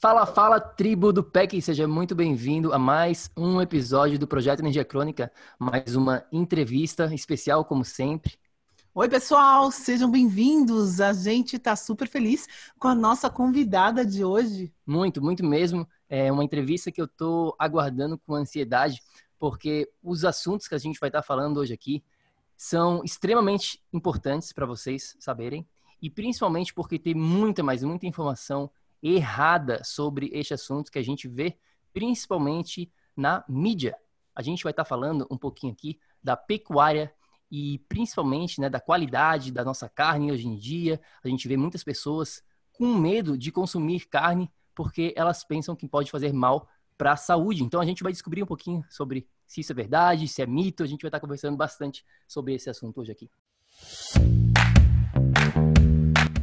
Fala, fala, tribo do PEC, seja muito bem-vindo a mais um episódio do Projeto Energia Crônica, mais uma entrevista especial, como sempre. Oi, pessoal, sejam bem-vindos. A gente está super feliz com a nossa convidada de hoje. Muito, muito mesmo. É uma entrevista que eu estou aguardando com ansiedade, porque os assuntos que a gente vai estar tá falando hoje aqui são extremamente importantes para vocês saberem, e principalmente porque tem muita, mas muita informação errada sobre este assunto que a gente vê principalmente na mídia. A gente vai estar falando um pouquinho aqui da pecuária e principalmente né, da qualidade da nossa carne hoje em dia. A gente vê muitas pessoas com medo de consumir carne porque elas pensam que pode fazer mal para a saúde. Então a gente vai descobrir um pouquinho sobre se isso é verdade, se é mito. A gente vai estar conversando bastante sobre esse assunto hoje aqui.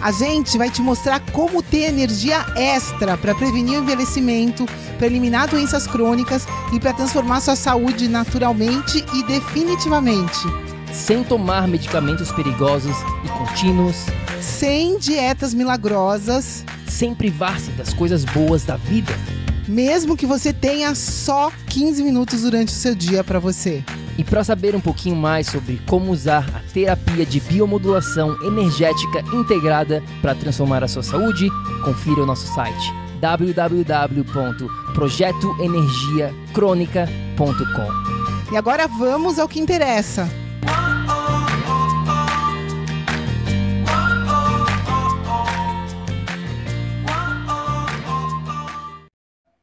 A gente vai te mostrar como ter energia extra para prevenir o envelhecimento, para eliminar doenças crônicas e para transformar sua saúde naturalmente e definitivamente. Sem tomar medicamentos perigosos e contínuos. Sem dietas milagrosas. Sem privar-se das coisas boas da vida. Mesmo que você tenha só 15 minutos durante o seu dia para você. E para saber um pouquinho mais sobre como usar a terapia de biomodulação energética integrada para transformar a sua saúde, confira o nosso site www.projetoenergiacronica.com. E agora vamos ao que interessa.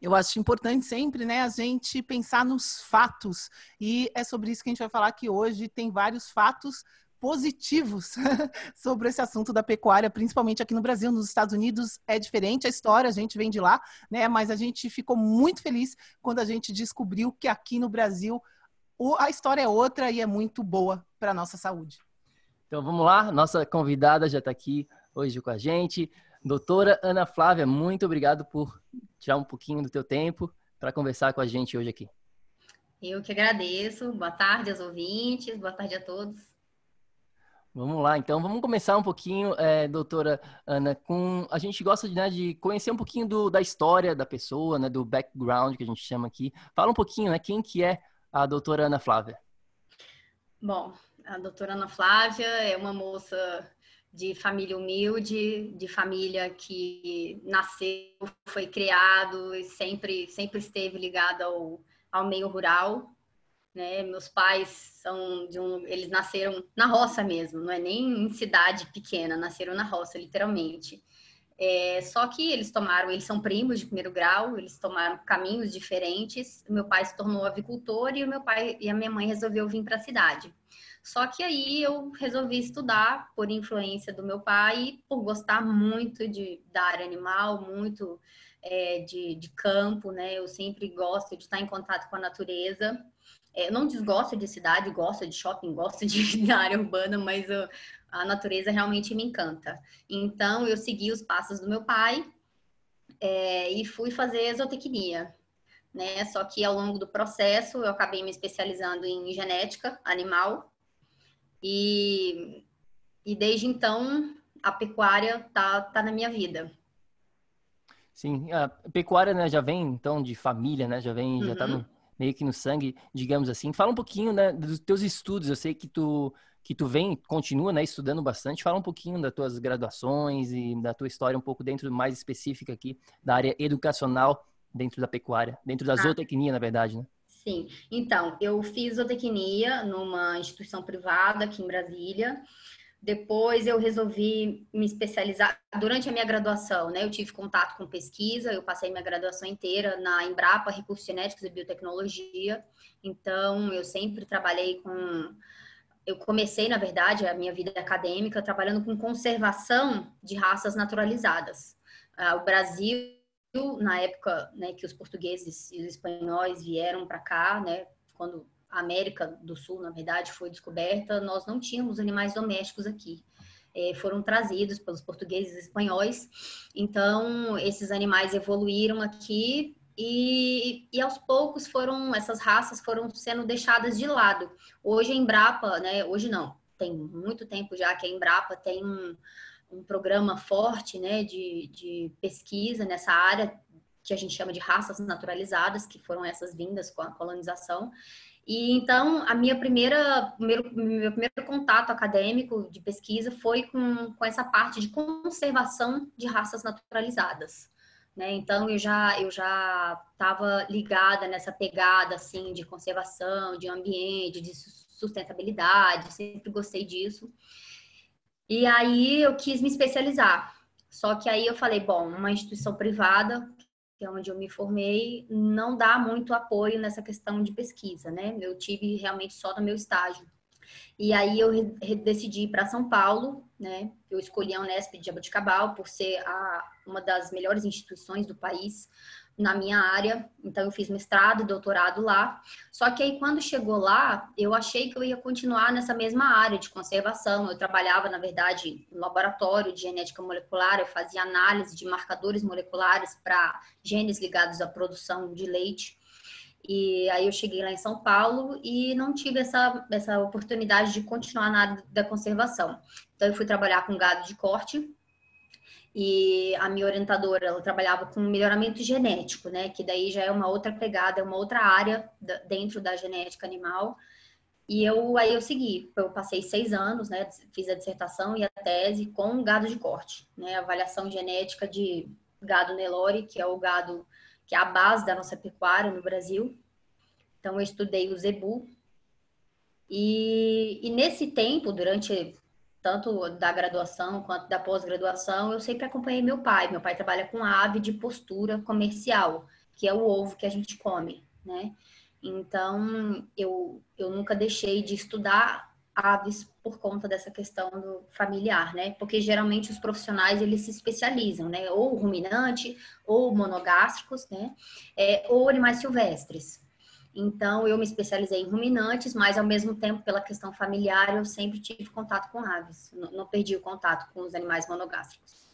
Eu acho importante sempre, né, a gente pensar nos fatos. E é sobre isso que a gente vai falar aqui hoje. Tem vários fatos positivos sobre esse assunto da pecuária, principalmente aqui no Brasil. Nos Estados Unidos é diferente a história, a gente vem de lá, né? Mas a gente ficou muito feliz quando a gente descobriu que aqui no Brasil a história é outra e é muito boa para a nossa saúde. Então vamos lá, nossa convidada já está aqui hoje com a gente. Doutora Ana Flávia, muito obrigado por tirar um pouquinho do teu tempo para conversar com a gente hoje aqui. Eu que agradeço. Boa tarde aos ouvintes, boa tarde a todos. Vamos lá, então vamos começar um pouquinho, é, doutora Ana, com a gente gosta de, né, de conhecer um pouquinho do, da história da pessoa, né, do background que a gente chama aqui. Fala um pouquinho, né, quem que é a doutora Ana Flávia? Bom, a doutora Ana Flávia é uma moça de família humilde, de família que nasceu, foi criado e sempre, sempre esteve ligada ao, ao meio rural. Né? Meus pais são de um, eles nasceram na roça mesmo, não é nem em cidade pequena, nasceram na roça, literalmente. É, só que eles tomaram, eles são primos de primeiro grau, eles tomaram caminhos diferentes. Meu pai se tornou avicultor e o meu pai e a minha mãe resolveu vir para a cidade. Só que aí eu resolvi estudar por influência do meu pai, por gostar muito de, da área animal, muito é, de, de campo, né? Eu sempre gosto de estar em contato com a natureza. É, não desgosto de cidade, gosto de shopping, gosto de, da área urbana, mas eu, a natureza realmente me encanta. Então, eu segui os passos do meu pai é, e fui fazer zootecnia. Né? Só que ao longo do processo eu acabei me especializando em genética animal e, e desde então a pecuária tá, tá na minha vida. Sim, a pecuária né, já vem então de família, né? Já vem, uhum. já tá no, meio que no sangue, digamos assim. Fala um pouquinho né, dos teus estudos. Eu sei que tu que tu vem, continua, né, estudando bastante. Fala um pouquinho das tuas graduações e da tua história um pouco dentro mais específica aqui da área educacional dentro da pecuária, dentro da ah. zootecnia, na verdade, né? Sim. Então, eu fiz zootecnia numa instituição privada aqui em Brasília. Depois eu resolvi me especializar durante a minha graduação, né? Eu tive contato com pesquisa, eu passei minha graduação inteira na Embrapa Recursos Genéticos e Biotecnologia. Então, eu sempre trabalhei com eu comecei, na verdade, a minha vida acadêmica trabalhando com conservação de raças naturalizadas. Ah, o Brasil na época né, que os portugueses e os espanhóis vieram para cá, né, quando a América do Sul, na verdade, foi descoberta, nós não tínhamos animais domésticos aqui. É, foram trazidos pelos portugueses e espanhóis. Então, esses animais evoluíram aqui e, e, aos poucos foram essas raças foram sendo deixadas de lado. Hoje a Embrapa, né? Hoje não, tem muito tempo já que a Embrapa tem um, um programa forte, né, de, de pesquisa nessa área que a gente chama de raças naturalizadas, que foram essas vindas com a colonização. E então, a minha primeira, meu, meu primeiro contato acadêmico de pesquisa foi com, com essa parte de conservação de raças naturalizadas. Né? Então, eu já eu já estava ligada nessa pegada assim de conservação, de ambiente, de sustentabilidade, sempre gostei disso. E aí eu quis me especializar. Só que aí eu falei, bom, uma instituição privada que é onde eu me formei, não dá muito apoio nessa questão de pesquisa, né? Eu tive realmente só no meu estágio. E aí eu decidi ir para São Paulo, né? Eu escolhi a Unesp de Jaboticabal por ser a, uma das melhores instituições do país na minha área, então eu fiz mestrado, doutorado lá. Só que aí quando chegou lá, eu achei que eu ia continuar nessa mesma área de conservação. Eu trabalhava, na verdade, no laboratório de genética molecular, eu fazia análise de marcadores moleculares para genes ligados à produção de leite. E aí eu cheguei lá em São Paulo e não tive essa, essa oportunidade de continuar na área da conservação. Então eu fui trabalhar com gado de corte, e a minha orientadora, ela trabalhava com melhoramento genético, né? Que daí já é uma outra pegada, é uma outra área dentro da genética animal. E eu aí eu segui, eu passei seis anos, né? Fiz a dissertação e a tese com gado de corte, né? Avaliação genética de gado Nelore, que é o gado que é a base da nossa pecuária no Brasil. Então eu estudei o zebu. E, e nesse tempo, durante tanto da graduação quanto da pós-graduação, eu sempre acompanhei meu pai. Meu pai trabalha com ave de postura comercial, que é o ovo que a gente come, né? Então, eu, eu nunca deixei de estudar aves por conta dessa questão do familiar, né? Porque geralmente os profissionais eles se especializam, né? Ou ruminante, ou monogástricos, né? É, ou animais silvestres. Então, eu me especializei em ruminantes, mas ao mesmo tempo, pela questão familiar, eu sempre tive contato com aves. Não, não perdi o contato com os animais monogástricos.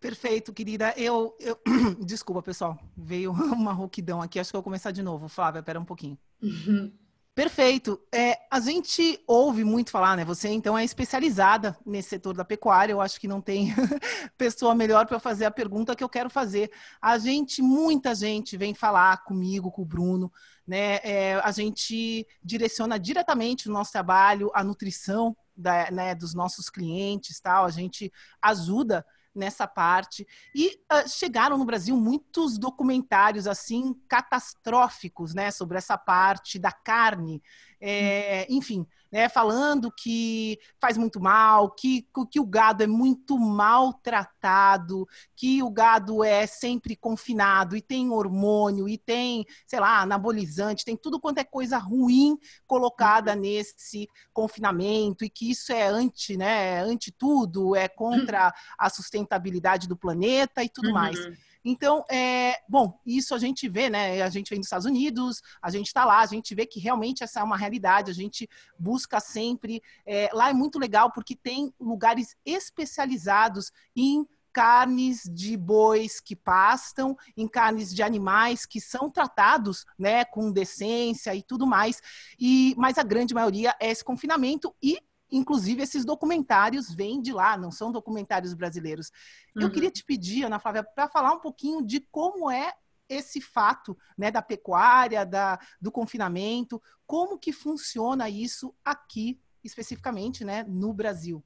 Perfeito, querida. Eu, eu... Desculpa, pessoal. Veio uma rouquidão aqui. Acho que eu vou começar de novo. Flávia, pera um pouquinho. Uhum. Perfeito. É, a gente ouve muito falar, né? Você então é especializada nesse setor da pecuária. Eu acho que não tem pessoa melhor para fazer a pergunta que eu quero fazer. A gente, muita gente vem falar comigo, com o Bruno, né? É, a gente direciona diretamente o nosso trabalho, a nutrição da, né, dos nossos clientes, tal. A gente ajuda nessa parte. E uh, chegaram no Brasil muitos documentários assim catastróficos, né, sobre essa parte da carne. É, enfim, né, falando que faz muito mal, que, que o gado é muito maltratado, que o gado é sempre confinado e tem hormônio e tem, sei lá, anabolizante, tem tudo quanto é coisa ruim colocada uhum. nesse confinamento e que isso é anti, né, anti tudo, é contra a sustentabilidade do planeta e tudo uhum. mais. Então, é, bom, isso a gente vê, né? A gente vem dos Estados Unidos, a gente está lá, a gente vê que realmente essa é uma realidade, a gente busca sempre. É, lá é muito legal porque tem lugares especializados em carnes de bois que pastam, em carnes de animais que são tratados, né, com decência e tudo mais. E mas a grande maioria é esse confinamento e Inclusive, esses documentários vêm de lá, não são documentários brasileiros. Uhum. Eu queria te pedir, Ana Flávia, para falar um pouquinho de como é esse fato né, da pecuária, da, do confinamento, como que funciona isso aqui, especificamente, né, no Brasil.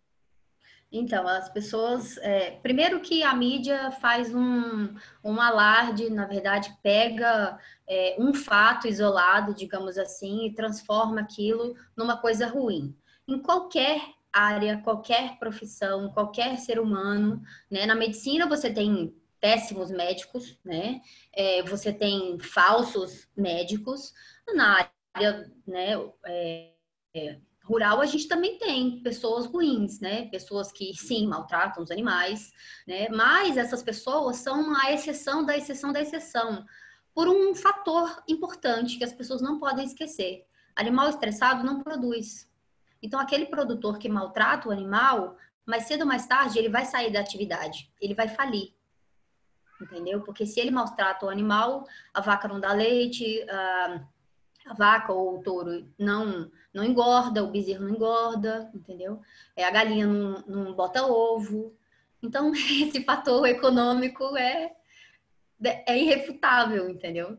Então, as pessoas. É, primeiro que a mídia faz um, um alarde, na verdade, pega é, um fato isolado, digamos assim, e transforma aquilo numa coisa ruim em qualquer área, qualquer profissão, qualquer ser humano, né? Na medicina você tem péssimos médicos, né? É, você tem falsos médicos na área, né? É, é, rural a gente também tem pessoas ruins, né? Pessoas que sim maltratam os animais, né? Mas essas pessoas são a exceção da exceção da exceção, por um fator importante que as pessoas não podem esquecer. Animal estressado não produz. Então aquele produtor que maltrata o animal, mais cedo ou mais tarde ele vai sair da atividade, ele vai falir. Entendeu? Porque se ele maltrata o animal, a vaca não dá leite, a, a vaca ou o touro não não engorda, o bezerro não engorda, entendeu? É, a galinha não, não bota ovo. Então, esse fator econômico é, é irrefutável, entendeu?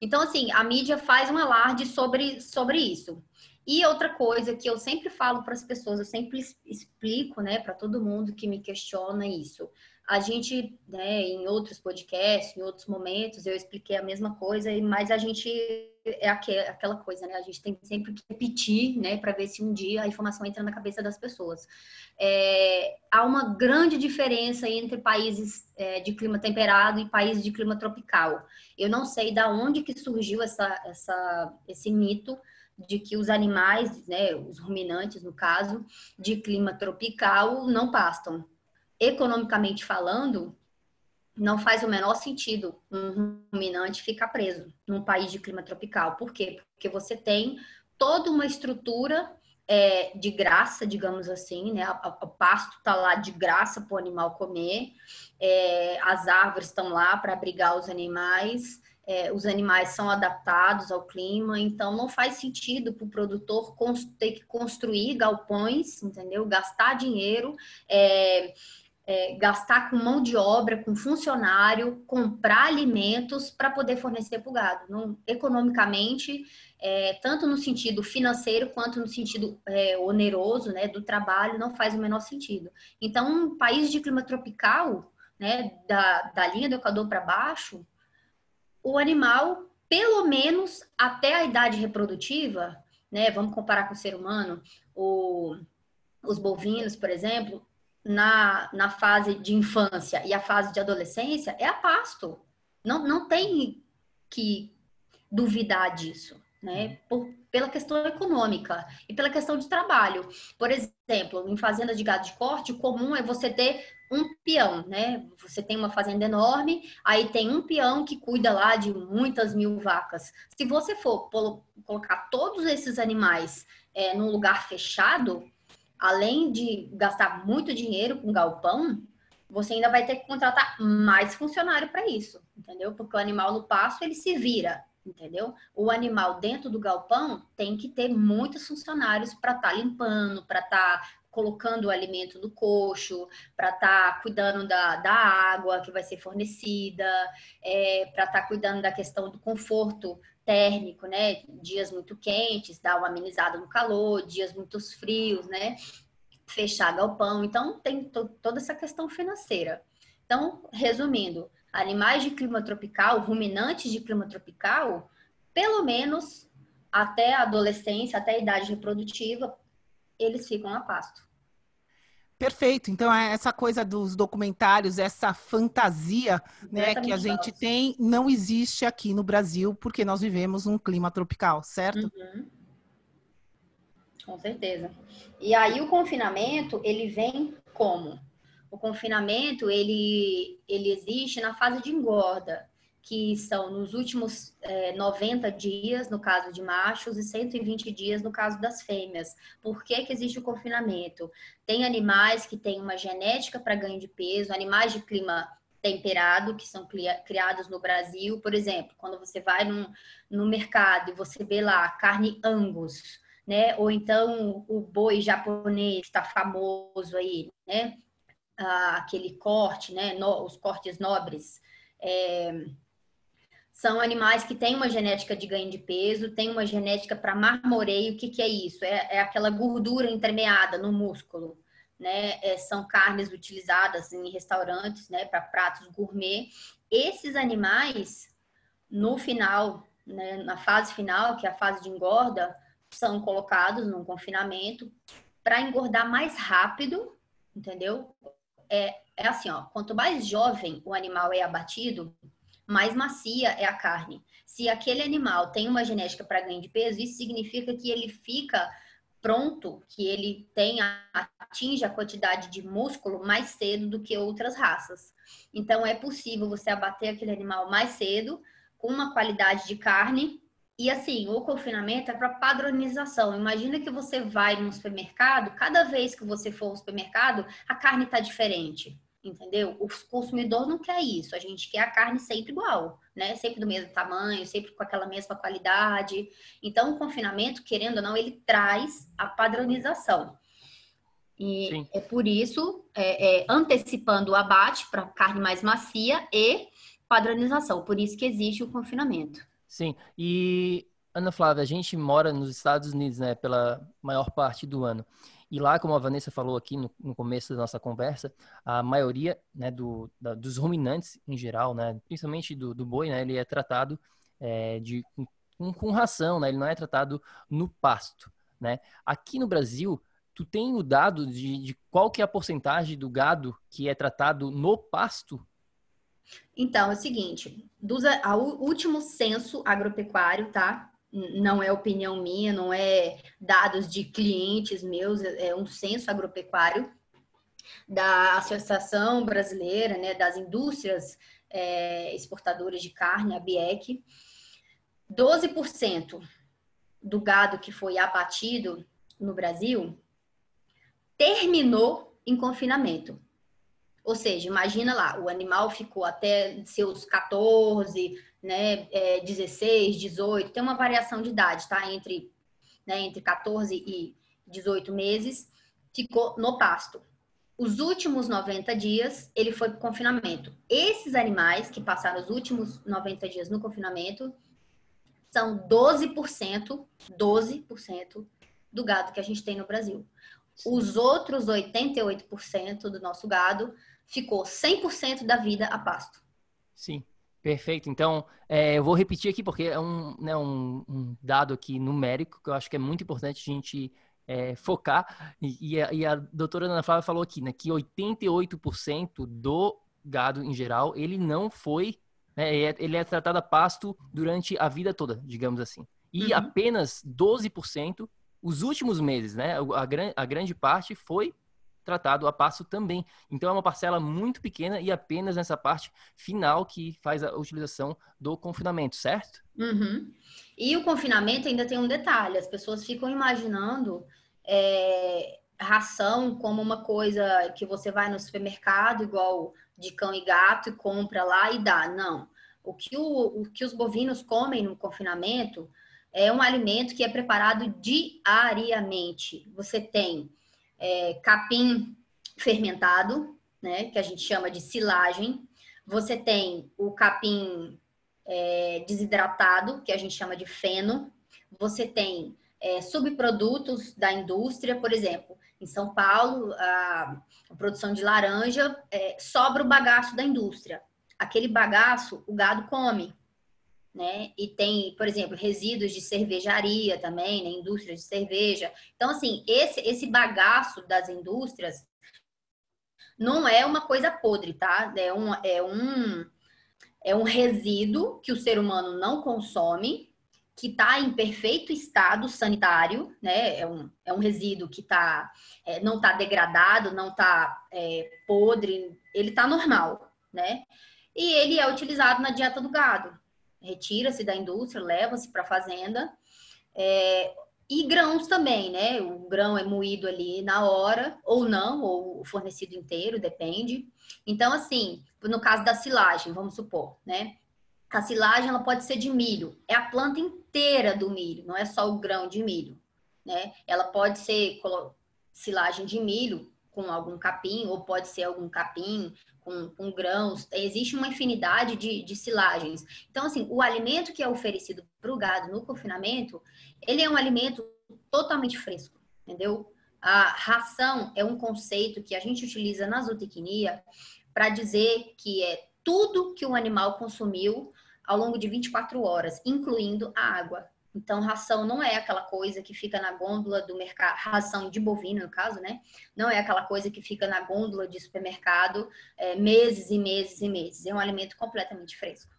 Então, assim, a mídia faz um alarde sobre, sobre isso. E outra coisa que eu sempre falo para as pessoas, eu sempre explico, né, para todo mundo que me questiona isso a gente, né, em outros podcasts, em outros momentos, eu expliquei a mesma coisa, mas a gente é aquela coisa, né? A gente tem sempre que repetir, né, para ver se um dia a informação entra na cabeça das pessoas. É, há uma grande diferença entre países é, de clima temperado e países de clima tropical. Eu não sei da onde que surgiu essa, essa, esse mito de que os animais, né, os ruminantes no caso, de clima tropical não pastam economicamente falando, não faz o menor sentido um ruminante ficar preso num país de clima tropical. Por quê? Porque você tem toda uma estrutura é, de graça, digamos assim, né? O pasto está lá de graça para o animal comer, é, as árvores estão lá para abrigar os animais, é, os animais são adaptados ao clima, então não faz sentido para o produtor ter que construir galpões, entendeu? Gastar dinheiro. É, é, gastar com mão de obra, com funcionário, comprar alimentos para poder fornecer para o gado. Não, economicamente, é, tanto no sentido financeiro quanto no sentido é, oneroso né, do trabalho, não faz o menor sentido. Então, um país de clima tropical, né, da, da linha do Equador para baixo, o animal, pelo menos até a idade reprodutiva, né, vamos comparar com o ser humano, o, os bovinos, por exemplo, na, na fase de infância e a fase de adolescência é a pasto. Não, não tem que duvidar disso, né? Por, pela questão econômica e pela questão de trabalho. Por exemplo, em fazendas de gado de corte, o comum é você ter um peão, né? Você tem uma fazenda enorme, aí tem um peão que cuida lá de muitas mil vacas. Se você for colocar todos esses animais é, num lugar fechado, além de gastar muito dinheiro com galpão, você ainda vai ter que contratar mais funcionário para isso, entendeu? Porque o animal no pasto ele se vira, entendeu? O animal dentro do galpão tem que ter muitos funcionários para estar tá limpando, para estar tá colocando o alimento no coxo, para estar tá cuidando da, da água que vai ser fornecida, é, para estar tá cuidando da questão do conforto térmico, né? Dias muito quentes, dá uma amenizada no calor, dias muito frios, né? Fechar galpão. Então, tem toda essa questão financeira. Então, resumindo, animais de clima tropical, ruminantes de clima tropical, pelo menos até a adolescência, até a idade reprodutiva, eles ficam a pasto. Perfeito. Então, é essa coisa dos documentários, essa fantasia né, que a gente tem, não existe aqui no Brasil, porque nós vivemos um clima tropical, certo? Uhum. Com certeza. E aí o confinamento, ele vem como? O confinamento, ele, ele existe na fase de engorda que são nos últimos é, 90 dias, no caso de machos, e 120 dias no caso das fêmeas. Por que, que existe o confinamento? Tem animais que têm uma genética para ganho de peso, animais de clima temperado, que são criados no Brasil. Por exemplo, quando você vai num, no mercado e você vê lá carne angus, né? Ou então o boi japonês, que está famoso aí, né? Ah, aquele corte, né? No, os cortes nobres. É, são animais que têm uma genética de ganho de peso, têm uma genética para marmoreio. O que, que é isso? É, é, aquela gordura entremeada no músculo. Né? É, são carnes utilizadas em restaurantes né, para pratos gourmet. Esses animais, no final, né, na fase final, que é a fase de engorda, são colocados num confinamento para engordar mais rápido, entendeu? É, é assim, ó, quanto mais jovem o animal é abatido, mais macia é a carne. Se aquele animal tem uma genética para ganho de peso, isso significa que ele fica pronto que ele atinge a quantidade de músculo mais cedo do que outras raças. Então é possível você abater aquele animal mais cedo com uma qualidade de carne e assim, o confinamento é para padronização. Imagina que você vai no supermercado, cada vez que você for ao supermercado, a carne está diferente entendeu? O consumidor não quer isso, a gente quer a carne sempre igual, né? Sempre do mesmo tamanho, sempre com aquela mesma qualidade. Então, o confinamento, querendo ou não, ele traz a padronização. E Sim. é por isso, é, é, antecipando o abate para carne mais macia e padronização. Por isso que existe o confinamento. Sim, e Ana Flávia, a gente mora nos Estados Unidos, né, pela maior parte do ano. E lá, como a Vanessa falou aqui no, no começo da nossa conversa, a maioria né, do, da, dos ruminantes em geral, né, principalmente do, do boi, né, ele é tratado é, de, com, com, ração, né, ele não é tratado no pasto. Né? Aqui no Brasil, tu tem o dado de, de qual que é a porcentagem do gado que é tratado no pasto? Então, é o seguinte, dos, a, o último censo agropecuário, tá? Não é opinião minha, não é dados de clientes meus, é um censo agropecuário da Associação Brasileira, né, das Indústrias é, Exportadoras de Carne, a BIEC. 12% do gado que foi abatido no Brasil terminou em confinamento. Ou seja, imagina lá, o animal ficou até seus 14, né, é, 16, 18, tem uma variação de idade, tá? Entre, né, entre 14 e 18 meses, ficou no pasto. Os últimos 90 dias, ele foi para confinamento. Esses animais que passaram os últimos 90 dias no confinamento são 12%, 12% do gado que a gente tem no Brasil. Os outros 88% do nosso gado ficou 100% da vida a pasto. Sim. Perfeito. Então, é, eu vou repetir aqui porque é um, né, um, um, dado aqui numérico que eu acho que é muito importante a gente é, focar. E, e, a, e, a, doutora Ana Flávia falou aqui né, que 88% do gado em geral, ele não foi, né, ele é, é tratado a pasto durante a vida toda, digamos assim. E uhum. apenas 12%, os últimos meses, né, a, a grande parte foi tratado a passo também. Então é uma parcela muito pequena e apenas nessa parte final que faz a utilização do confinamento, certo? Uhum. E o confinamento ainda tem um detalhe: as pessoas ficam imaginando é, ração como uma coisa que você vai no supermercado, igual de cão e gato, e compra lá e dá. Não. O que, o, o que os bovinos comem no confinamento é um alimento que é preparado diariamente. Você tem é, capim fermentado, né, que a gente chama de silagem. Você tem o capim é, desidratado, que a gente chama de feno. Você tem é, subprodutos da indústria, por exemplo, em São Paulo, a, a produção de laranja é, sobra o bagaço da indústria. Aquele bagaço o gado come né? E tem, por exemplo, resíduos de cervejaria também, né? Indústria de cerveja. Então, assim, esse, esse bagaço das indústrias não é uma coisa podre, tá? É um, é um, é um resíduo que o ser humano não consome, que está em perfeito estado sanitário, né? É um, é um resíduo que tá, é, não está degradado, não está é, podre, ele está normal, né? E ele é utilizado na dieta do gado retira-se da indústria, leva-se para a fazenda. É, e grãos também, né? O grão é moído ali na hora, ou não, ou fornecido inteiro, depende. Então, assim, no caso da silagem, vamos supor, né? A silagem ela pode ser de milho, é a planta inteira do milho, não é só o grão de milho, né? Ela pode ser silagem de milho com algum capim, ou pode ser algum capim com, com grãos, existe uma infinidade de, de silagens. Então, assim, o alimento que é oferecido para o gado no confinamento, ele é um alimento totalmente fresco, entendeu? A ração é um conceito que a gente utiliza na zootecnia para dizer que é tudo que o animal consumiu ao longo de 24 horas, incluindo a água. Então, ração não é aquela coisa que fica na gôndola do mercado, ração de bovino, no caso, né? Não é aquela coisa que fica na gôndola de supermercado é, meses e meses e meses. É um alimento completamente fresco.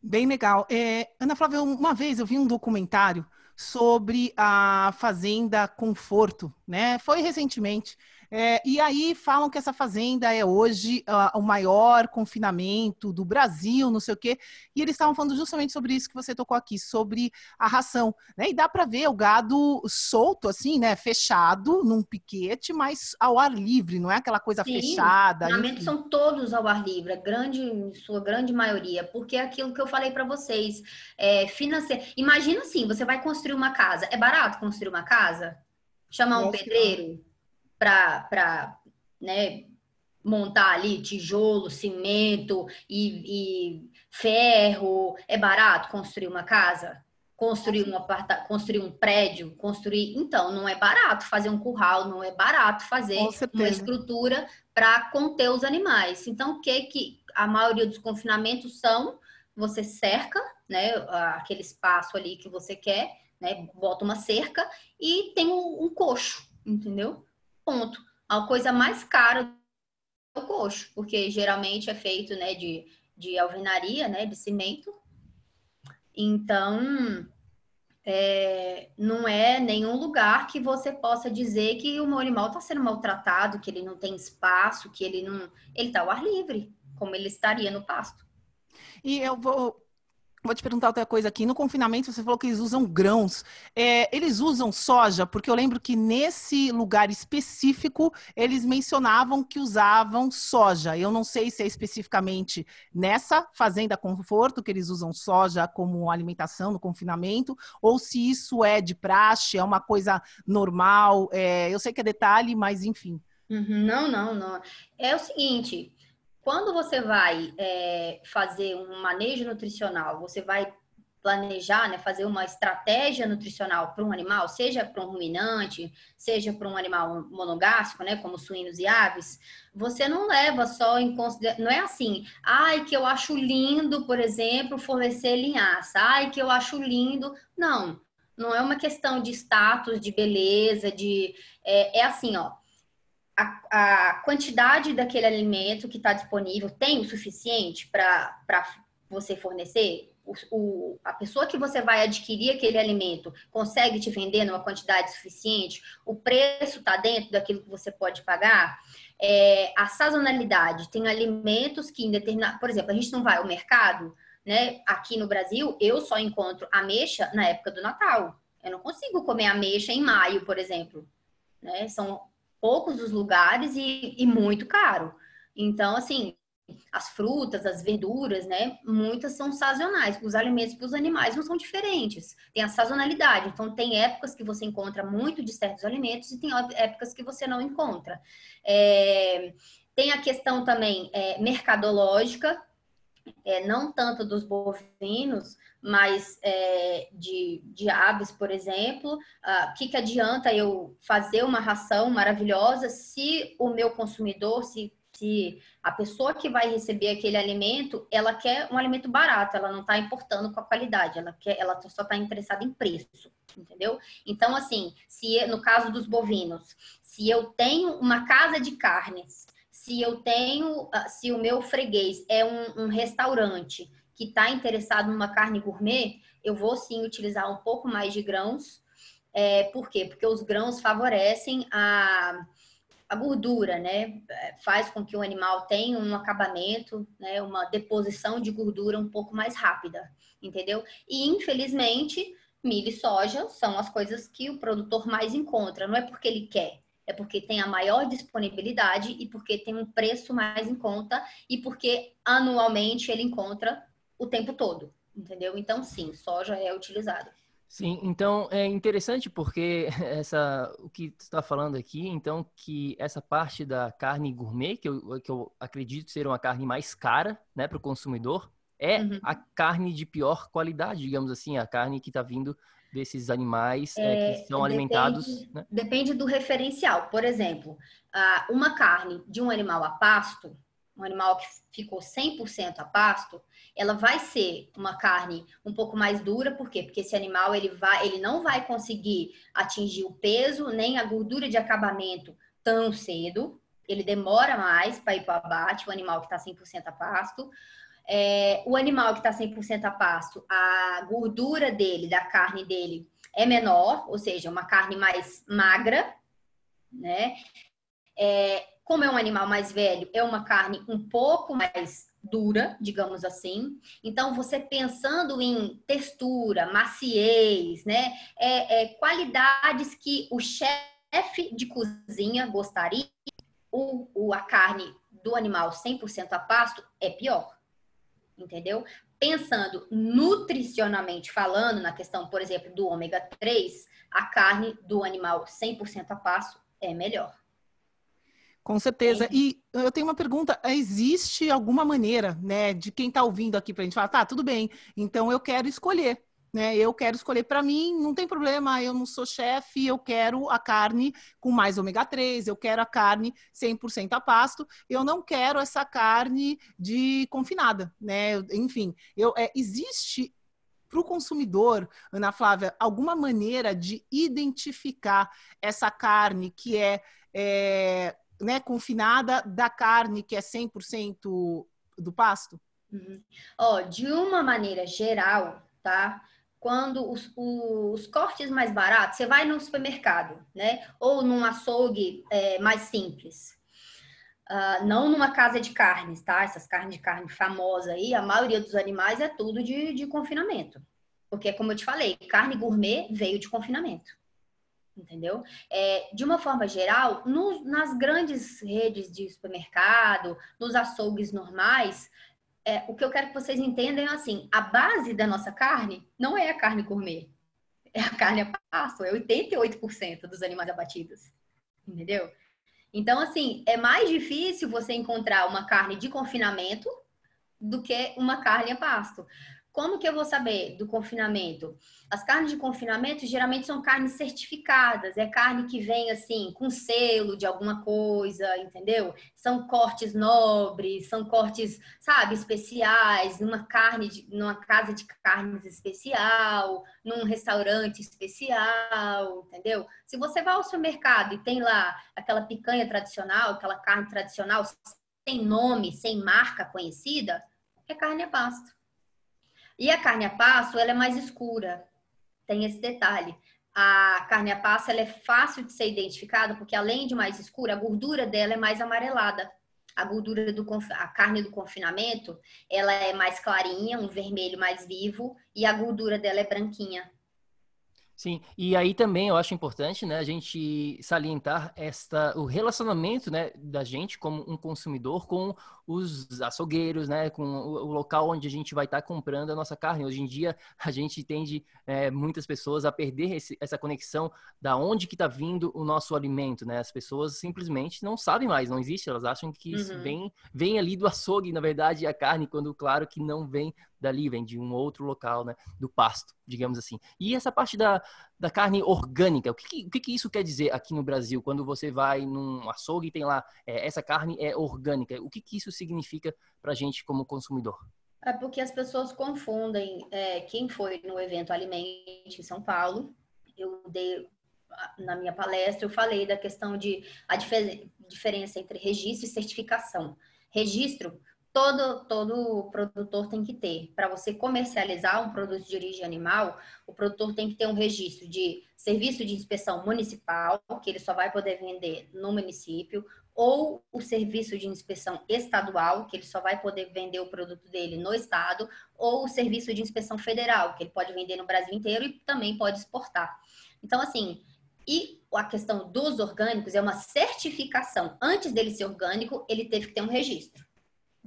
Bem legal. É, Ana Flávia, uma vez eu vi um documentário sobre a Fazenda Conforto, né? Foi recentemente. É, e aí falam que essa fazenda é hoje uh, o maior confinamento do Brasil, não sei o quê. E eles estavam falando justamente sobre isso que você tocou aqui, sobre a ração. Né? E dá para ver o gado solto, assim, né? Fechado num piquete, mas ao ar livre, não é aquela coisa Sim, fechada. Os treinamentos são todos ao ar livre, a grande, sua grande maioria, porque é aquilo que eu falei para vocês. É, financeiro. Imagina assim, você vai construir uma casa. É barato construir uma casa? Chamar um pedreiro? Para né, montar ali tijolo, cimento e, e, ferro. É barato construir uma casa? Construir um, aparta construir um prédio? Construir. Então, não é barato fazer um curral, não é barato fazer uma estrutura para conter os animais. Então, o que, que a maioria dos confinamentos são? Você cerca, né, aquele espaço ali que você quer, né, bota uma cerca e tem um, um coxo, entendeu? Ponto. A coisa mais cara é o coxo, porque geralmente é feito né, de, de alvenaria, né, de cimento. Então, é, não é nenhum lugar que você possa dizer que o animal está sendo maltratado, que ele não tem espaço, que ele não. Ele está ao ar livre, como ele estaria no pasto. E eu vou Vou te perguntar outra coisa aqui. No confinamento, você falou que eles usam grãos. É, eles usam soja? Porque eu lembro que nesse lugar específico, eles mencionavam que usavam soja. Eu não sei se é especificamente nessa Fazenda Conforto que eles usam soja como alimentação no confinamento, ou se isso é de praxe, é uma coisa normal. É, eu sei que é detalhe, mas enfim. Uhum, não, não, não. É o seguinte, quando você vai é, fazer um manejo nutricional, você vai planejar, né, fazer uma estratégia nutricional para um animal, seja para um ruminante, seja para um animal monogástrico, né, como suínos e aves, você não leva só em consideração, não é assim, ai que eu acho lindo, por exemplo, fornecer linhaça, ai que eu acho lindo, não, não é uma questão de status, de beleza, de é, é assim, ó, a, a quantidade daquele alimento que está disponível tem o suficiente para você fornecer? O, o, a pessoa que você vai adquirir aquele alimento consegue te vender numa quantidade suficiente? O preço está dentro daquilo que você pode pagar? É, a sazonalidade, tem alimentos que em determinado. Por exemplo, a gente não vai ao mercado, né? Aqui no Brasil, eu só encontro ameixa na época do Natal. Eu não consigo comer ameixa em maio, por exemplo. Né? São poucos os lugares e, e muito caro. Então, assim, as frutas, as verduras, né? Muitas são sazonais. Os alimentos para os animais não são diferentes. Tem a sazonalidade. Então, tem épocas que você encontra muito de certos alimentos e tem épocas que você não encontra. É... Tem a questão também é, mercadológica, é, não tanto dos bovinos, mas é, de, de aves, por exemplo. O ah, que, que adianta eu fazer uma ração maravilhosa se o meu consumidor, se, se a pessoa que vai receber aquele alimento, ela quer um alimento barato, ela não está importando com a qualidade, ela, quer, ela só está interessada em preço, entendeu? Então, assim, se no caso dos bovinos, se eu tenho uma casa de carnes, se eu tenho, ah, se o meu freguês é um, um restaurante que está interessado numa carne gourmet, eu vou sim utilizar um pouco mais de grãos. É, por quê? Porque os grãos favorecem a, a gordura, né? Faz com que o animal tenha um acabamento, né? uma deposição de gordura um pouco mais rápida, entendeu? E infelizmente, milho e soja são as coisas que o produtor mais encontra. Não é porque ele quer, é porque tem a maior disponibilidade e porque tem um preço mais em conta e porque anualmente ele encontra o tempo todo, entendeu? Então, sim, soja é utilizado. Sim, então é interessante porque essa o que tu está falando aqui, então que essa parte da carne gourmet, que eu, que eu acredito ser uma carne mais cara, né, para o consumidor, é uhum. a carne de pior qualidade, digamos assim, a carne que está vindo desses animais é, é, que são depende, alimentados. Né? Depende do referencial. Por exemplo, uma carne de um animal a pasto, um animal que ficou 100% a pasto, ela vai ser uma carne um pouco mais dura, por quê? Porque esse animal ele vai, ele não vai conseguir atingir o peso nem a gordura de acabamento tão cedo, ele demora mais para ir para o abate, o animal que está 100% a pasto. é, o animal que está 100% a pasto, a gordura dele, da carne dele, é menor, ou seja, uma carne mais magra, né? É, como é um animal mais velho, é uma carne um pouco mais dura, digamos assim. Então, você pensando em textura, maciez, né? É, é qualidades que o chefe de cozinha gostaria, o, o, a carne do animal 100% a pasto é pior entendeu? Pensando nutricionalmente falando, na questão, por exemplo, do ômega 3, a carne do animal 100% a pasto é melhor. Com certeza. É. E eu tenho uma pergunta: existe alguma maneira, né, de quem está ouvindo aqui para a gente falar, tá, tudo bem, então eu quero escolher né? Eu quero escolher para mim, não tem problema, eu não sou chefe, eu quero a carne com mais ômega 3, eu quero a carne 100% a pasto, eu não quero essa carne de confinada, né? Enfim, eu, é, existe para o consumidor, Ana Flávia, alguma maneira de identificar essa carne que é, é né, confinada da carne que é 100% do pasto? Uhum. Oh, de uma maneira geral, tá? quando os, os, cortes mais baratos, você vai no supermercado, né? Ou num açougue é, mais simples. Uh, não numa casa de carnes, tá? Essas carnes de carne famosas aí, a maioria dos animais é tudo de, de confinamento. Porque, como eu te falei, carne gourmet veio de confinamento. Entendeu? É, de uma forma geral, no, nas grandes redes de supermercado, nos açougues normais, é, o que eu quero que vocês entendam é assim: a base da nossa carne não é a carne gourmet, é a carne a pasto, é 88% dos animais abatidos. Entendeu? Então, assim, é mais difícil você encontrar uma carne de confinamento do que uma carne a pasto. Como que eu vou saber do confinamento? As carnes de confinamento geralmente são carnes certificadas, é carne que vem assim com selo de alguma coisa, entendeu? São cortes nobres, são cortes, sabe, especiais, numa carne, de, numa casa de carnes especial, num restaurante especial, entendeu? Se você vai ao supermercado e tem lá aquela picanha tradicional, aquela carne tradicional sem nome, sem marca conhecida, é carne a pasto. E a carne a passo, ela é mais escura. Tem esse detalhe. A carne a passo, ela é fácil de ser identificada porque além de mais escura, a gordura dela é mais amarelada. A gordura do a carne do confinamento, ela é mais clarinha, um vermelho mais vivo e a gordura dela é branquinha. Sim, e aí também eu acho importante, né, a gente salientar esta, o relacionamento, né, da gente como um consumidor com os açougueiros, né, com o, o local onde a gente vai estar tá comprando a nossa carne. Hoje em dia a gente tende é, muitas pessoas a perder esse, essa conexão da onde que está vindo o nosso alimento, né? As pessoas simplesmente não sabem mais, não existe. Elas acham que uhum. vem, vem ali do açougue, na verdade, a carne, quando claro que não vem dali, vem de um outro local, né? Do pasto, digamos assim. E essa parte da, da carne orgânica, o que, o que, isso quer dizer aqui no Brasil? Quando você vai num açougue e tem lá, é, essa carne é orgânica, o que, que isso significa para a gente como consumidor? É porque as pessoas confundem. É, quem foi no evento Alimente em São Paulo, eu dei na minha palestra, eu falei da questão de a diferença entre registro e certificação. Registro todo, todo produtor tem que ter. Para você comercializar um produto de origem animal, o produtor tem que ter um registro de serviço de inspeção municipal, que ele só vai poder vender no município, ou o serviço de inspeção estadual, que ele só vai poder vender o produto dele no estado, ou o serviço de inspeção federal, que ele pode vender no Brasil inteiro e também pode exportar. Então, assim, e a questão dos orgânicos é uma certificação. Antes dele ser orgânico, ele teve que ter um registro.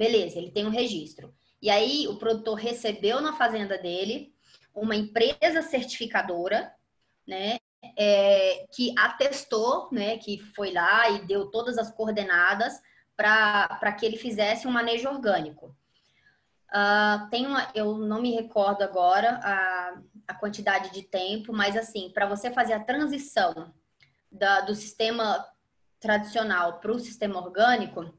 Beleza, ele tem um registro. E aí o produtor recebeu na fazenda dele uma empresa certificadora, né, é, que atestou, né, que foi lá e deu todas as coordenadas para que ele fizesse um manejo orgânico. Uh, tem uma, eu não me recordo agora a, a quantidade de tempo, mas assim, para você fazer a transição da, do sistema tradicional para o sistema orgânico,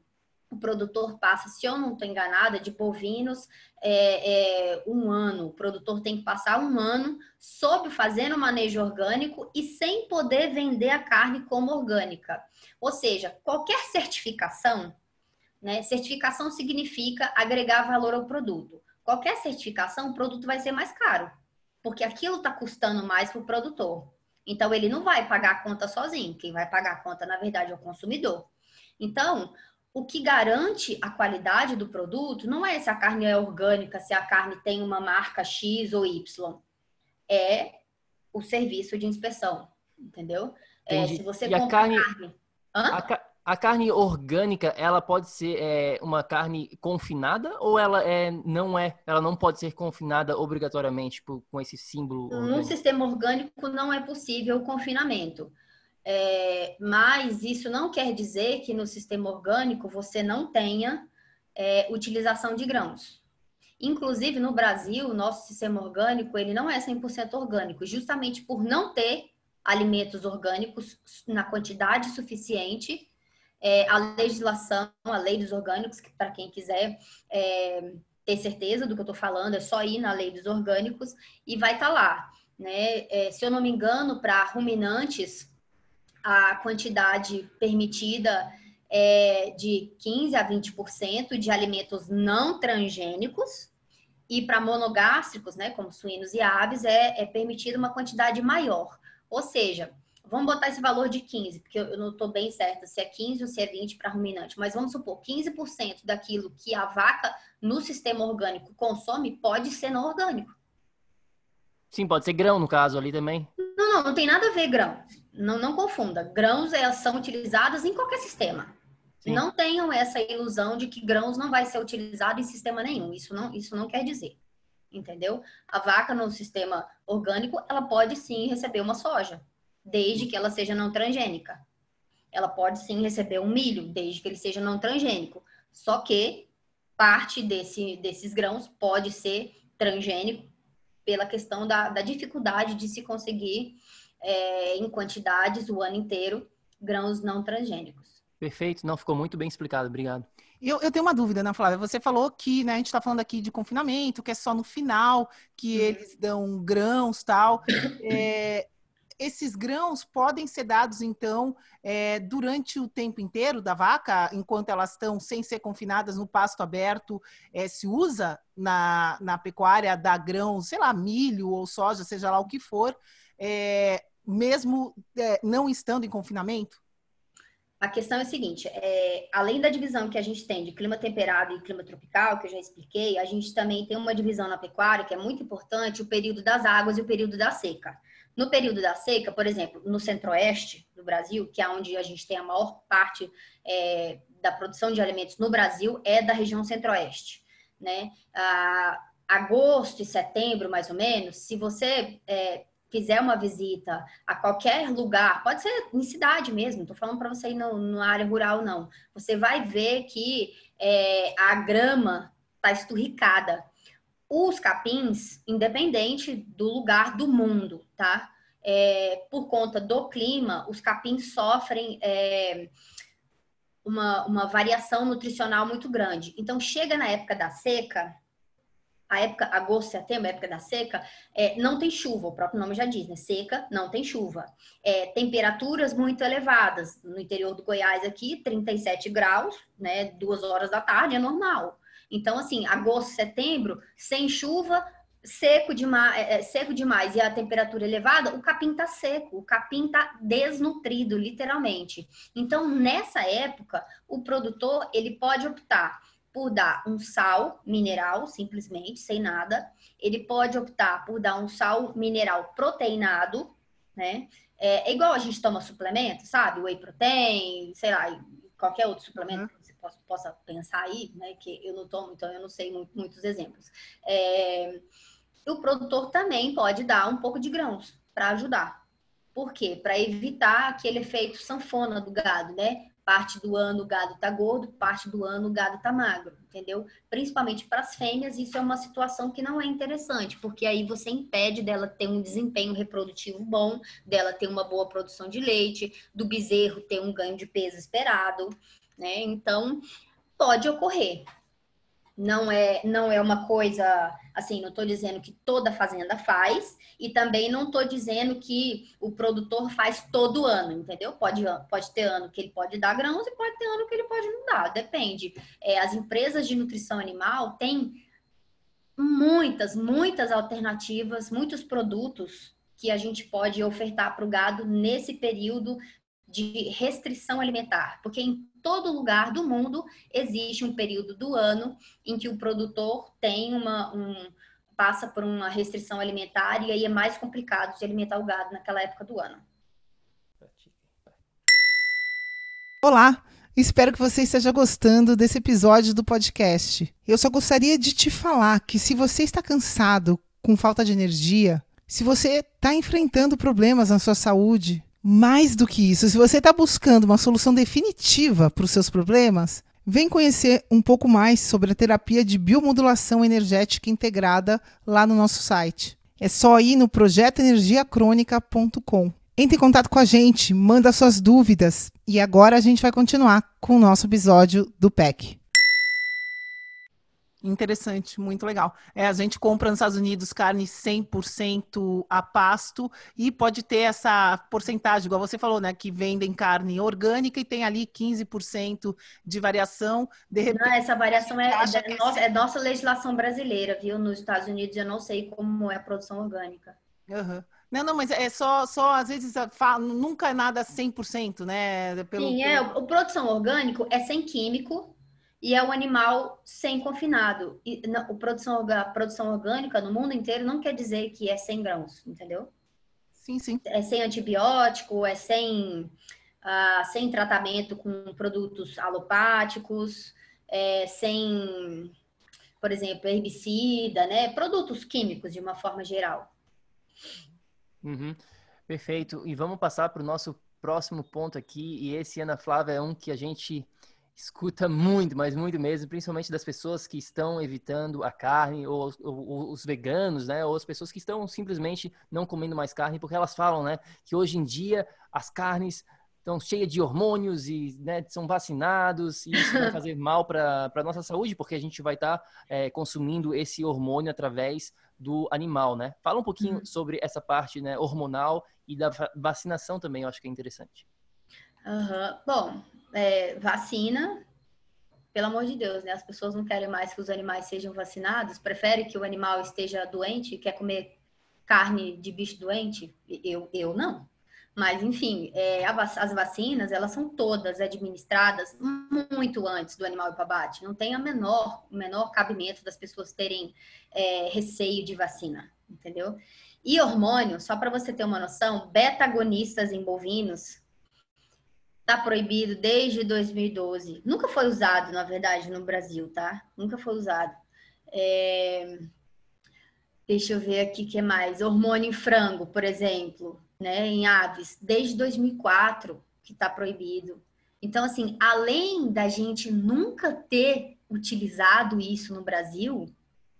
o produtor passa, se eu não estou enganada, de bovinos é, é, um ano. O produtor tem que passar um ano sob fazendo manejo orgânico e sem poder vender a carne como orgânica. Ou seja, qualquer certificação Né? Certificação significa agregar valor ao produto. Qualquer certificação, o produto vai ser mais caro, porque aquilo está custando mais para o produtor. Então, ele não vai pagar a conta sozinho. Quem vai pagar a conta, na verdade, é o consumidor. Então, o que garante a qualidade do produto não é se a carne é orgânica, se a carne tem uma marca X ou Y. É o serviço de inspeção, entendeu? É, se você e a carne, carne... A, a, carne orgânica, ela pode ser é, uma carne confinada ou ela é, não é? Ela não pode ser confinada obrigatoriamente tipo, com esse símbolo? No sistema orgânico não é possível o confinamento. É, mas isso não quer dizer que no sistema orgânico você não tenha é, utilização de grãos. Inclusive, no Brasil, o nosso sistema orgânico ele não é 100% orgânico, justamente por não ter alimentos orgânicos na quantidade suficiente. É, a legislação, a lei dos orgânicos, que para quem quiser é, ter certeza do que eu estou falando, é só ir na lei dos orgânicos e vai estar tá lá. Né? É, se eu não me engano, para ruminantes, a quantidade permitida é de 15 a 20% de alimentos não transgênicos, e para monogástricos, né, como suínos e aves, é, é permitida uma quantidade maior. Ou seja, vamos botar esse valor de 15, porque eu não estou bem certa se é 15 ou se é 20 para ruminante, mas vamos supor, 15% daquilo que a vaca no sistema orgânico consome pode ser não orgânico. Sim, pode ser grão no caso ali também. Não, não, não tem nada a ver grão. Não, não confunda. Grãos são utilizados em qualquer sistema. Sim. Não tenham essa ilusão de que grãos não vai ser utilizado em sistema nenhum. Isso não, isso não quer dizer. Entendeu? A vaca no sistema orgânico, ela pode sim receber uma soja, desde que ela seja não transgênica. Ela pode sim receber um milho, desde que ele seja não transgênico. Só que parte desse, desses grãos pode ser transgênico pela questão da, da dificuldade de se conseguir é, em quantidades o ano inteiro grãos não transgênicos. Perfeito, não ficou muito bem explicado, obrigado. Eu, eu tenho uma dúvida, Ana Flávia. Você falou que né, a gente está falando aqui de confinamento, que é só no final que uhum. eles dão grãos tal. É, esses grãos podem ser dados, então, é, durante o tempo inteiro da vaca, enquanto elas estão sem ser confinadas no pasto aberto, é, se usa na, na pecuária dar grãos, sei lá, milho ou soja, seja lá o que for, é, mesmo é, não estando em confinamento? A questão é a seguinte: é, além da divisão que a gente tem de clima temperado e clima tropical, que eu já expliquei, a gente também tem uma divisão na pecuária que é muito importante: o período das águas e o período da seca. No período da seca, por exemplo, no centro-oeste do Brasil, que é onde a gente tem a maior parte é, da produção de alimentos no Brasil, é da região centro-oeste. Né? Ah, agosto e setembro, mais ou menos, se você é, fizer uma visita a qualquer lugar, pode ser em cidade mesmo, estou falando para você ir na área rural, não. Você vai ver que é, a grama está esturricada. Os capins, independente do lugar do mundo, tá? É, por conta do clima, os capins sofrem é, uma, uma variação nutricional muito grande. Então, chega na época da seca, a época, agosto, setembro, época da seca, é, não tem chuva, o próprio nome já diz, né? Seca, não tem chuva. É, temperaturas muito elevadas. No interior do Goiás aqui, 37 graus, né? Duas horas da tarde é normal. Então, assim, agosto, setembro, sem chuva, seco demais, é, é, seco demais e a temperatura elevada, o capim tá seco, o capim tá desnutrido, literalmente. Então, nessa época, o produtor, ele pode optar por dar um sal mineral, simplesmente, sem nada. Ele pode optar por dar um sal mineral proteinado, né? É, é igual a gente toma suplemento, sabe? Whey protein, sei lá, qualquer outro suplemento uhum. que você possa, possa, pensar aí, né? Que eu não tomo, então eu não sei muito, muitos exemplos. É, o produtor também pode dar um pouco de grãos para ajudar. Por quê? Para evitar aquele efeito sanfona do gado, né? Parte do ano o gado tá gordo, parte do ano o gado tá magro, entendeu? Principalmente para as fêmeas, isso é uma situação que não é interessante, porque aí você impede dela ter um desempenho reprodutivo bom, dela ter uma boa produção de leite, do bezerro ter um ganho de peso esperado, né? Então, pode ocorrer. Não é, não é uma coisa assim, não estou dizendo que toda fazenda faz, e também não estou dizendo que o produtor faz todo ano, entendeu? Pode, pode ter ano que ele pode dar grãos e pode ter ano que ele pode não dar, depende. É, as empresas de nutrição animal têm muitas, muitas alternativas, muitos produtos que a gente pode ofertar para o gado nesse período de restrição alimentar, porque em todo lugar do mundo existe um período do ano em que o produtor tem uma um, passa por uma restrição alimentar e aí é mais complicado de alimentar o gado naquela época do ano. Olá, espero que você esteja gostando desse episódio do podcast. Eu só gostaria de te falar que se você está cansado, com falta de energia, se você está enfrentando problemas na sua saúde, mais do que isso, se você está buscando uma solução definitiva para os seus problemas, vem conhecer um pouco mais sobre a terapia de biomodulação energética integrada lá no nosso site. É só ir no projetoenergiacrônica.com. Entre em contato com a gente, manda suas dúvidas e agora a gente vai continuar com o nosso episódio do PEC. Interessante, muito legal. É, a gente compra nos Estados Unidos carne 100% a pasto e pode ter essa porcentagem, igual você falou, né? Que vendem carne orgânica e tem ali 15% de variação. De repente, não, essa variação é, é, nossa, é nossa legislação brasileira, viu? Nos Estados Unidos eu não sei como é a produção orgânica. Uhum. Não, não, mas é só, só às vezes, nunca é nada 100%, né? Pelo, Sim, é. O produção orgânico é sem químico, e é um animal sem confinado. E a produção, a produção orgânica no mundo inteiro não quer dizer que é sem grãos, entendeu? Sim, sim. É sem antibiótico, é sem, uh, sem tratamento com produtos alopáticos, é sem, por exemplo, herbicida, né? Produtos químicos de uma forma geral. Uhum. Perfeito. E vamos passar para o nosso próximo ponto aqui. E esse, Ana Flávia, é um que a gente escuta muito, mas muito mesmo, principalmente das pessoas que estão evitando a carne, ou, ou, ou, os veganos, né? Ou as pessoas que estão simplesmente não comendo mais carne, porque elas falam, né? Que hoje em dia as carnes estão cheias de hormônios e né, são vacinados, e isso vai fazer mal para a nossa saúde, porque a gente vai estar tá, é, consumindo esse hormônio através do animal, né? Fala um pouquinho uhum. sobre essa parte né, hormonal e da vacinação também, eu acho que é interessante. Uhum. Bom, é, vacina, pelo amor de Deus, né? As pessoas não querem mais que os animais sejam vacinados, preferem que o animal esteja doente, quer comer carne de bicho doente? Eu, eu não. Mas, enfim, é, as vacinas, elas são todas administradas muito antes do animal ir para abate. Não tem a menor, o menor cabimento das pessoas terem é, receio de vacina, entendeu? E hormônio, só para você ter uma noção, beta-agonistas em bovinos Está proibido desde 2012. Nunca foi usado, na verdade, no Brasil, tá? Nunca foi usado. É... Deixa eu ver aqui o que mais. Hormônio em frango, por exemplo, né? Em aves, desde 2004 que está proibido. Então, assim, além da gente nunca ter utilizado isso no Brasil,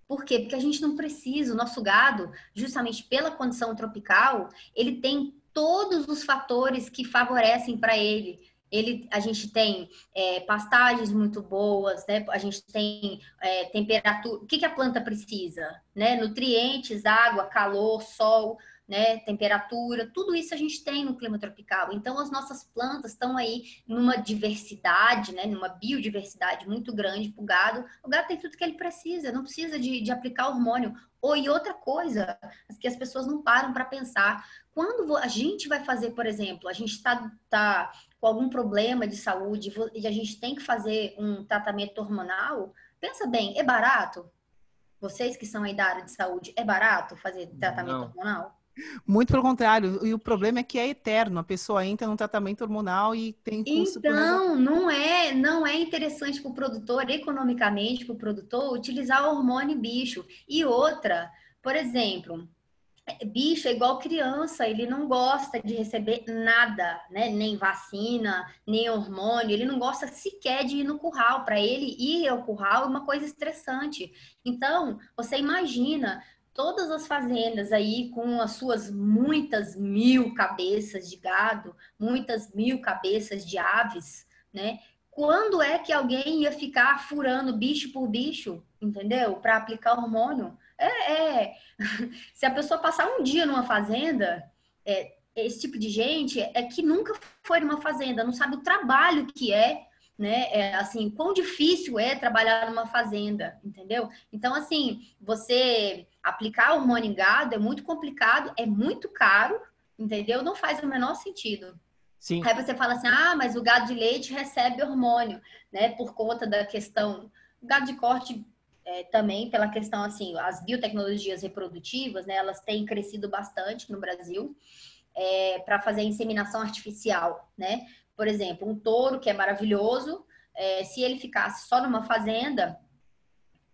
por quê? Porque a gente não precisa. O nosso gado, justamente pela condição tropical, ele tem todos os fatores que favorecem para ele. Ele, a gente tem é, pastagens muito boas, né? A gente tem é, temperatura. O que, que a planta precisa? Né? Nutrientes, água, calor, sol né, temperatura, tudo isso a gente tem no clima tropical. Então, as nossas plantas estão aí numa diversidade, né, numa biodiversidade muito grande para o gado. O gado tem tudo que ele precisa, não precisa de, de aplicar hormônio. Ou e outra coisa, que as pessoas não param para pensar. Quando a gente vai fazer, por exemplo, a gente está tá com algum problema de saúde e a gente tem que fazer um tratamento hormonal, pensa bem, é barato? Vocês que são aí da área de saúde, é barato fazer tratamento não. hormonal? Muito pelo contrário. E o problema é que é eterno. A pessoa entra num tratamento hormonal e tem custo. Então, não é, não é interessante para o produtor, economicamente para o produtor, utilizar hormônio bicho. E outra, por exemplo, bicho é igual criança, ele não gosta de receber nada, né? Nem vacina, nem hormônio, ele não gosta sequer de ir no curral. Para ele ir ao curral é uma coisa estressante. Então, você imagina todas as fazendas aí com as suas muitas mil cabeças de gado, muitas mil cabeças de aves, né? quando é que alguém ia ficar furando bicho por bicho, entendeu? Para aplicar hormônio? É, é, Se a pessoa passar um dia numa fazenda, é, esse tipo de gente é que nunca foi numa fazenda, não sabe o trabalho que é, né? É, assim, quão difícil é trabalhar numa fazenda, entendeu? Então, assim, você aplicar hormônio em gado é muito complicado, é muito caro, entendeu? Não faz o menor sentido. Sim. Aí você fala assim, ah, mas o gado de leite recebe hormônio, né? Por conta da questão. O gado de corte é, também pela questão assim, as biotecnologias reprodutivas, né? Elas têm crescido bastante no Brasil é, para fazer inseminação artificial, né? Por exemplo, um touro que é maravilhoso, é, se ele ficasse só numa fazenda,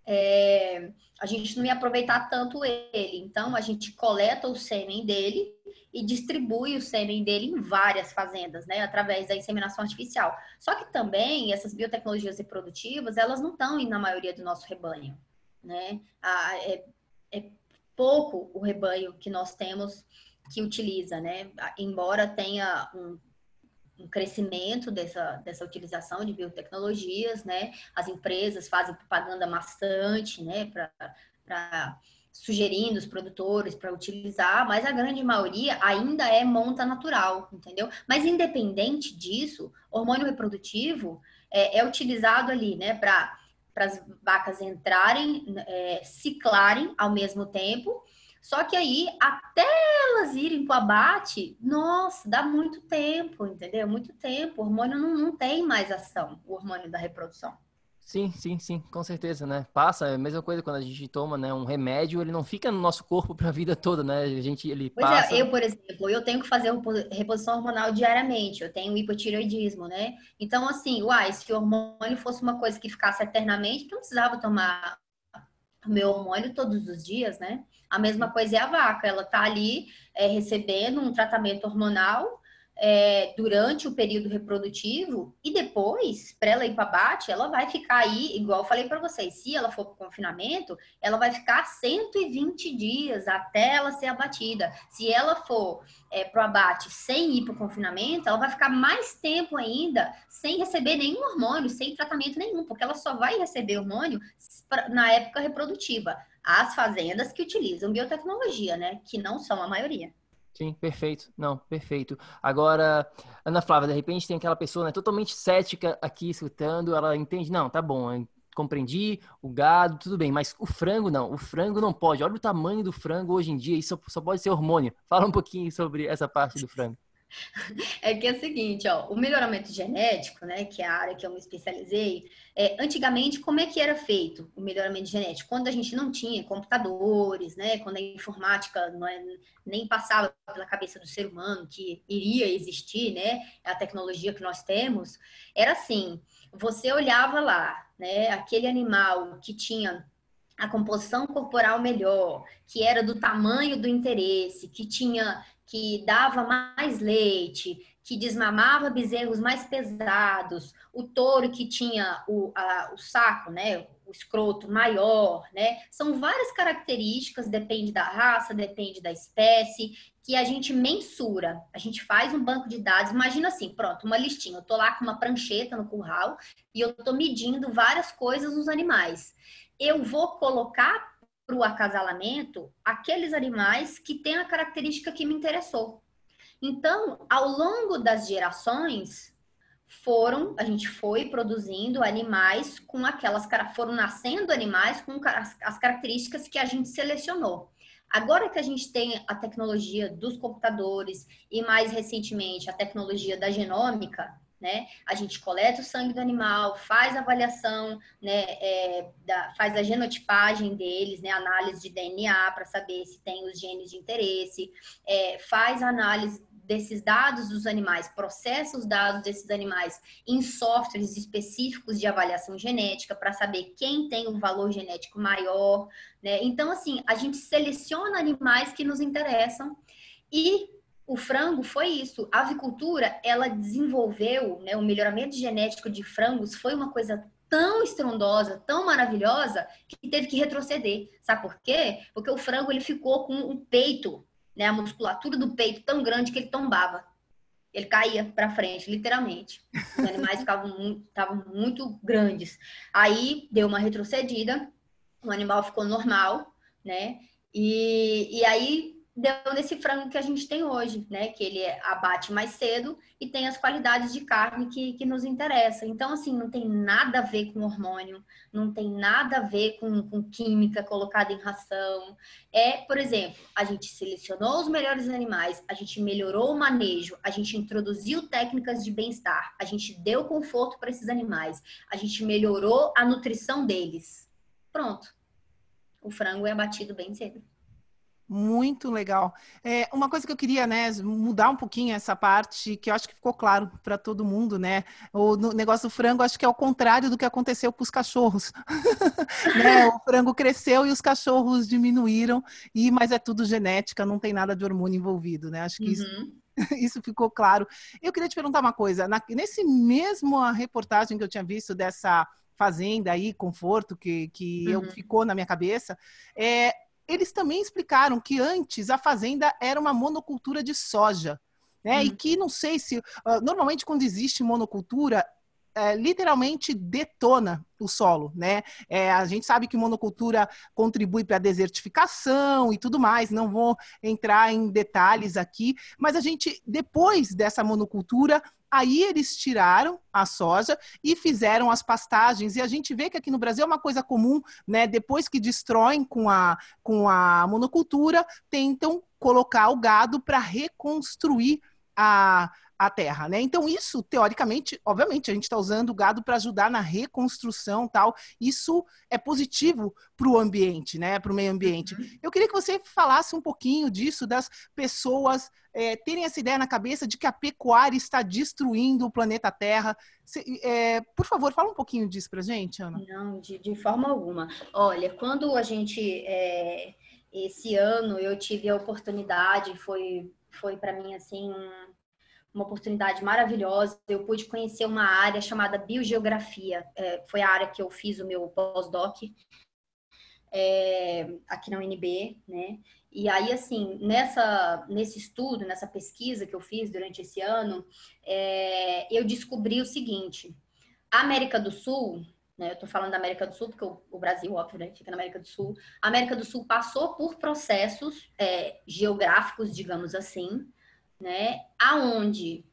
é, a gente não ia aproveitar tanto ele. Então, a gente coleta o sêmen dele e distribui o sêmen dele em várias fazendas, né, através da inseminação artificial. Só que também essas biotecnologias reprodutivas, elas não estão na maioria do nosso rebanho, né? Ah, é, é pouco o rebanho que nós temos que utiliza, né? Embora tenha um, um crescimento dessa, dessa utilização de biotecnologias, né? As empresas fazem propaganda bastante, né? Para sugerindo os produtores para utilizar, mas a grande maioria ainda é monta natural, entendeu? Mas independente disso, hormônio reprodutivo é, é utilizado ali, né, para as vacas entrarem, é, ciclarem ao mesmo tempo. Só que aí, até elas irem para o abate, nossa, dá muito tempo, entendeu? Muito tempo. O hormônio não, não tem mais ação, o hormônio da reprodução. Sim, sim, sim, com certeza, né? Passa, é a mesma coisa quando a gente toma, né, um remédio, ele não fica no nosso corpo para a vida toda, né? A gente ele pois é, passa. é, eu, por exemplo, eu tenho que fazer reposição hormonal diariamente, eu tenho hipotireoidismo, né? Então, assim, uai, se o hormônio fosse uma coisa que ficasse eternamente, não precisava tomar o meu hormônio todos os dias, né? A mesma coisa é a vaca, ela tá ali é, recebendo um tratamento hormonal é, durante o período reprodutivo e depois, para ela ir para abate, ela vai ficar aí, igual eu falei para vocês, se ela for para confinamento, ela vai ficar 120 dias até ela ser abatida. Se ela for é, para o abate sem ir para o confinamento, ela vai ficar mais tempo ainda sem receber nenhum hormônio, sem tratamento nenhum, porque ela só vai receber hormônio na época reprodutiva. As fazendas que utilizam biotecnologia, né? Que não são a maioria. Sim, perfeito. Não, perfeito. Agora, Ana Flávia, de repente tem aquela pessoa né, totalmente cética aqui escutando, ela entende, não, tá bom, compreendi, o gado, tudo bem, mas o frango não, o frango não pode. Olha o tamanho do frango hoje em dia, isso só pode ser hormônio. Fala um pouquinho sobre essa parte do frango. É que é o seguinte, ó, o melhoramento genético, né, que é a área que eu me especializei, é, antigamente, como é que era feito o melhoramento genético? Quando a gente não tinha computadores, né, quando a informática é, nem passava pela cabeça do ser humano que iria existir, né, a tecnologia que nós temos, era assim, você olhava lá, né, aquele animal que tinha a composição corporal melhor, que era do tamanho do interesse, que tinha que dava mais leite, que desmamava bezerros mais pesados, o touro que tinha o, a, o saco, né, o escroto maior, né? São várias características, depende da raça, depende da espécie, que a gente mensura. A gente faz um banco de dados, imagina assim, pronto, uma listinha. Eu tô lá com uma prancheta no curral e eu tô medindo várias coisas nos animais. Eu vou colocar para o acasalamento aqueles animais que têm a característica que me interessou. Então, ao longo das gerações, foram, a gente foi produzindo animais com aquelas, foram nascendo animais com as características que a gente selecionou. Agora que a gente tem a tecnologia dos computadores e mais recentemente a tecnologia da genômica, né? A gente coleta o sangue do animal, faz a avaliação, né? É, da, faz a genotipagem deles, né? Análise de DNA para saber se tem os genes de interesse, é, faz a análise desses dados dos animais, processa os dados desses animais em softwares específicos de avaliação genética para saber quem tem um valor genético maior, né? Então, assim, a gente seleciona animais que nos interessam e o frango foi isso. A avicultura, ela desenvolveu, né, o melhoramento genético de frangos foi uma coisa tão estrondosa, tão maravilhosa, que teve que retroceder. Sabe por quê? Porque o frango ele ficou com um peito, né, a musculatura do peito tão grande que ele tombava. ele caía para frente, literalmente. Os animais ficavam muito, estavam muito grandes. Aí deu uma retrocedida, o animal ficou normal, né? E, e aí deu nesse frango que a gente tem hoje, né? Que ele abate mais cedo e tem as qualidades de carne que, que nos interessam. Então, assim, não tem nada a ver com hormônio, não tem nada a ver com, com química colocada em ração. É, por exemplo, a gente selecionou os melhores animais, a gente melhorou o manejo, a gente introduziu técnicas de bem-estar, a gente deu conforto para esses animais, a gente melhorou a nutrição deles. Pronto. O frango é abatido bem cedo. Muito legal. É, uma coisa que eu queria, né, mudar um pouquinho essa parte, que eu acho que ficou claro para todo mundo, né? O negócio do frango, acho que é o contrário do que aconteceu com os cachorros. né? O frango cresceu e os cachorros diminuíram, e mas é tudo genética, não tem nada de hormônio envolvido, né? Acho que uhum. isso isso ficou claro. Eu queria te perguntar uma coisa. Na, nesse mesmo reportagem que eu tinha visto dessa fazenda aí, conforto, que, que uhum. eu, ficou na minha cabeça, é, eles também explicaram que antes a fazenda era uma monocultura de soja. Né? Hum. E que não sei se. Uh, normalmente, quando existe monocultura, é, literalmente detona o solo, né? É, a gente sabe que monocultura contribui para a desertificação e tudo mais, não vou entrar em detalhes aqui, mas a gente, depois dessa monocultura, Aí eles tiraram a soja e fizeram as pastagens. E a gente vê que aqui no Brasil é uma coisa comum, né? Depois que destroem com a, com a monocultura, tentam colocar o gado para reconstruir a, a terra, né? Então isso teoricamente, obviamente, a gente está usando o gado para ajudar na reconstrução, tal. Isso é positivo para o ambiente, né? Para o meio ambiente. Uhum. Eu queria que você falasse um pouquinho disso das pessoas é, terem essa ideia na cabeça de que a pecuária está destruindo o planeta Terra. é, por favor, fala um pouquinho disso para gente, Ana. Não, de, de, forma alguma. Olha, quando a gente é, esse ano eu tive a oportunidade, foi foi para mim assim uma oportunidade maravilhosa. Eu pude conhecer uma área chamada biogeografia. É, foi a área que eu fiz o meu pós-doc é, aqui na UNB, né? E aí, assim, nessa, nesse estudo, nessa pesquisa que eu fiz durante esse ano, é, eu descobri o seguinte: a América do Sul, né, eu estou falando da América do Sul, porque o, o, Brasil, óbvio, né, fica na América do Sul. A América do Sul passou por processos é, geográficos, digamos assim, né, aonde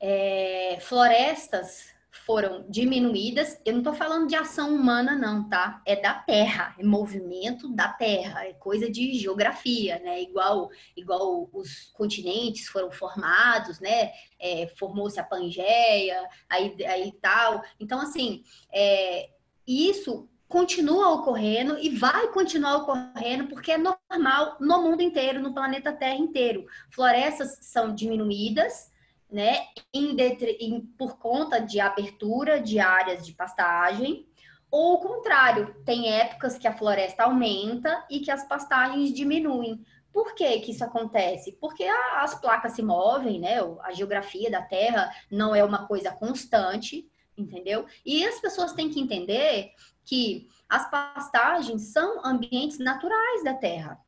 é, florestas foram diminuídas. Eu não estou falando de ação humana, não, tá? É da Terra, é movimento da Terra, é coisa de geografia, né? Igual, igual os continentes foram formados, né? É, Formou-se a Pangeia, aí, aí tal. Então, assim, é, isso continua ocorrendo e vai continuar ocorrendo porque é normal no mundo inteiro, no planeta Terra inteiro. Florestas são diminuídas, né, em, em, por conta de abertura de áreas de pastagem, ou o contrário, tem épocas que a floresta aumenta e que as pastagens diminuem. Por que, que isso acontece? Porque a, as placas se movem, né? A geografia da Terra não é uma coisa constante, entendeu? E as pessoas têm que entender que as pastagens são ambientes naturais da Terra.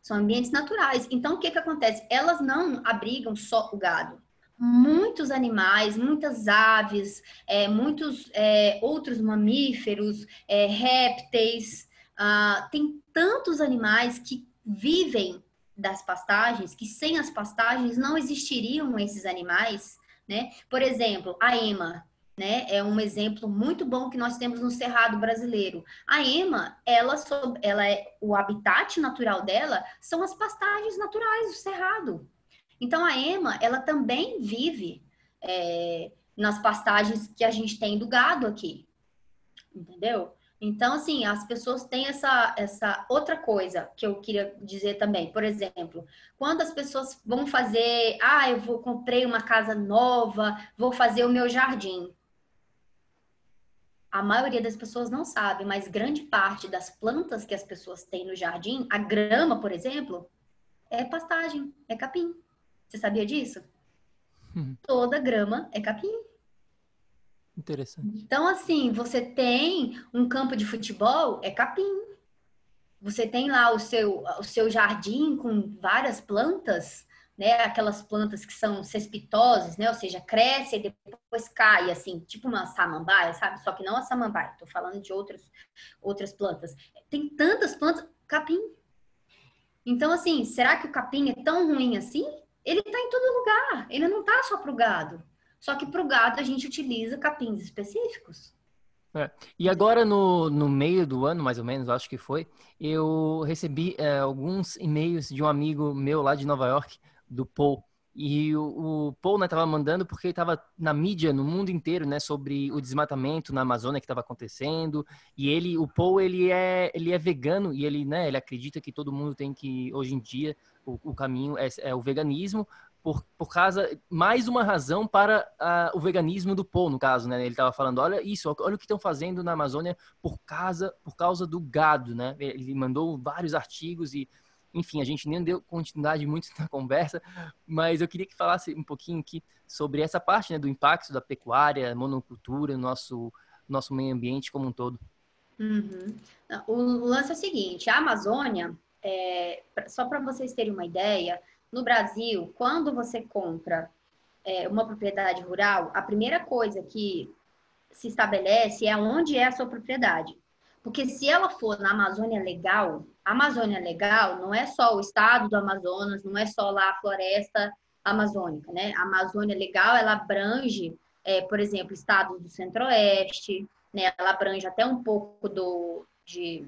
São ambientes naturais. Então, o que, que acontece? Elas não abrigam só o gado. Muitos animais, muitas aves, é, muitos é, outros mamíferos, é, répteis, ah, tem tantos animais que vivem das pastagens, que sem as pastagens não existiriam esses animais, né? Por exemplo, a ema, né? É um exemplo muito bom que nós temos no cerrado brasileiro. A ema, ela, ela é o habitat natural dela são as pastagens naturais do cerrado. Então a ema, ela também vive é, nas pastagens que a gente tem do gado aqui, entendeu? Então, assim, as pessoas têm essa, essa outra coisa que eu queria dizer também. Por exemplo, quando as pessoas vão fazer, ah, eu vou comprei uma casa nova, vou fazer o meu jardim a maioria das pessoas não sabe, mas grande parte das plantas que as pessoas têm no jardim, a grama, por exemplo, é pastagem, é capim. Você sabia disso? Hum. Toda grama é capim. Interessante. Então, assim, você tem um campo de futebol, é capim. Você tem lá o seu, o seu jardim com várias plantas, né? Aquelas plantas que são cespitosas, né? Ou seja, cresce e depois cai, assim, tipo uma samambaia, sabe? Só que não a samambaia, tô falando de outras, outras plantas. Tem tantas plantas, capim. Então, assim, será que o capim é tão ruim assim? Ele tá em todo lugar, ele não tá só pro gado. Só que pro gado a gente utiliza capins específicos. É. E agora, no, no meio do ano, mais ou menos, acho que foi, eu recebi é, alguns e-mails de um amigo meu lá de Nova York, do Paul. E o, o Paul estava né, mandando porque estava na mídia no mundo inteiro, né, sobre o desmatamento na Amazônia que estava acontecendo. E ele, o Paul, ele é, ele é vegano e ele, né, ele acredita que todo mundo tem que hoje em dia o, o caminho é, é, o veganismo por, por causa mais uma razão para o veganismo do Paul, no caso, né? Ele estava falando, olha isso, olha o que estão fazendo na Amazônia por causa por causa do gado, né? Ele mandou vários artigos e enfim, a gente nem deu continuidade muito na conversa, mas eu queria que falasse um pouquinho aqui sobre essa parte né, do impacto da pecuária, monocultura no nosso, nosso meio ambiente como um todo. Uhum. O lance é o seguinte: a Amazônia, é, só para vocês terem uma ideia, no Brasil, quando você compra é, uma propriedade rural, a primeira coisa que se estabelece é onde é a sua propriedade. Porque se ela for na Amazônia Legal, a Amazônia Legal não é só o estado do Amazonas, não é só lá a floresta amazônica, né? A Amazônia Legal, ela abrange, é, por exemplo, estados do Centro-Oeste, né? Ela abrange até um pouco do, de,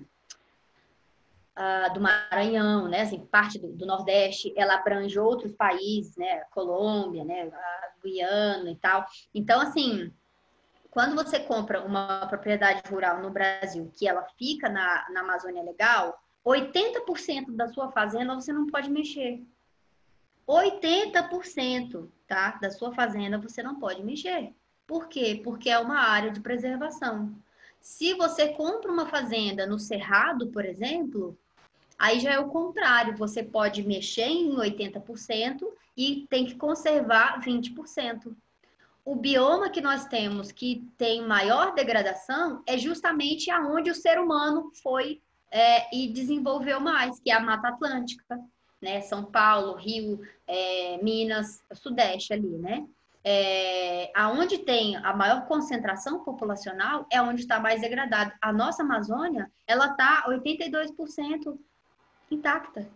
uh, do Maranhão, né? Assim, parte do, do, Nordeste, ela abrange outros países, né? Colômbia, né? A Guiana e tal. Então, assim, quando você compra uma propriedade rural no Brasil que ela fica na, na Amazônia Legal, 80% da sua fazenda você não pode mexer. 80%, tá? Da sua fazenda você não pode mexer. Por quê? Porque é uma área de preservação. Se você compra uma fazenda no Cerrado, por exemplo, aí já é o contrário. Você pode mexer em 80% e tem que conservar 20% o bioma que nós temos que tem maior degradação é justamente aonde o ser humano foi é, e desenvolveu mais, que é a Mata Atlântica, né? São Paulo, Rio, é, Minas, Sudeste ali, né? É, aonde tem a maior concentração populacional é onde está mais degradado. A nossa Amazônia, ela está 82% intacta.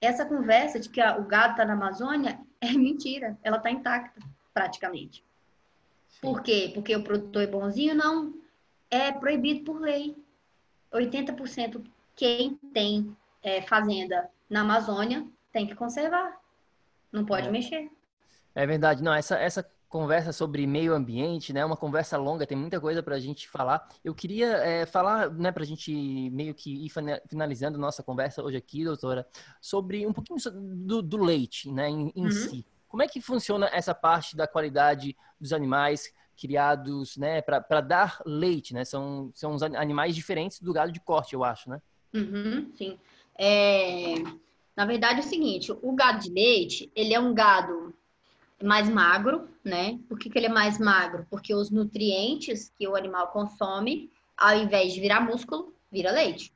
Essa conversa de que o gado está na Amazônia é mentira, ela está intacta praticamente. Sim. Por quê? Porque o produtor é bonzinho? Não. É proibido por lei. 80% quem tem é, fazenda na Amazônia tem que conservar. Não pode é. mexer. É verdade. Não, essa, essa conversa sobre meio ambiente, né? Uma conversa longa, tem muita coisa para a gente falar. Eu queria é, falar, né, para a gente meio que ir finalizando nossa conversa hoje aqui, doutora, sobre um pouquinho do, do leite, né, em, em uhum. si. Como é que funciona essa parte da qualidade dos animais criados, né, para dar leite, né? São, são os animais diferentes do gado de corte, eu acho, né? Uhum, sim. É... Na verdade é o seguinte, o gado de leite, ele é um gado mais magro, né? Por que, que ele é mais magro? Porque os nutrientes que o animal consome, ao invés de virar músculo, vira leite,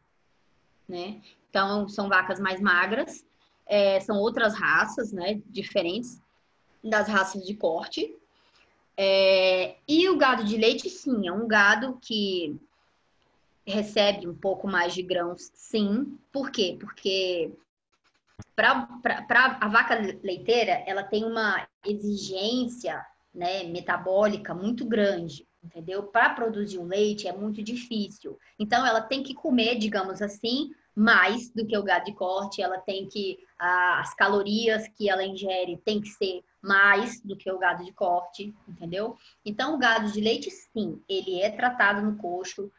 né? Então, são vacas mais magras, é, são outras raças, né? Diferentes das raças de corte. É, e o gado de leite, sim, é um gado que recebe um pouco mais de grãos, sim. Por quê? Porque para a vaca leiteira, ela tem uma exigência né, metabólica muito grande, entendeu? Para produzir o leite é muito difícil. Então, ela tem que comer, digamos assim, mais do que o gado de corte, ela tem que, as calorias que ela ingere tem que ser mais do que o gado de corte, entendeu? Então, o gado de leite, sim, ele é tratado no coxo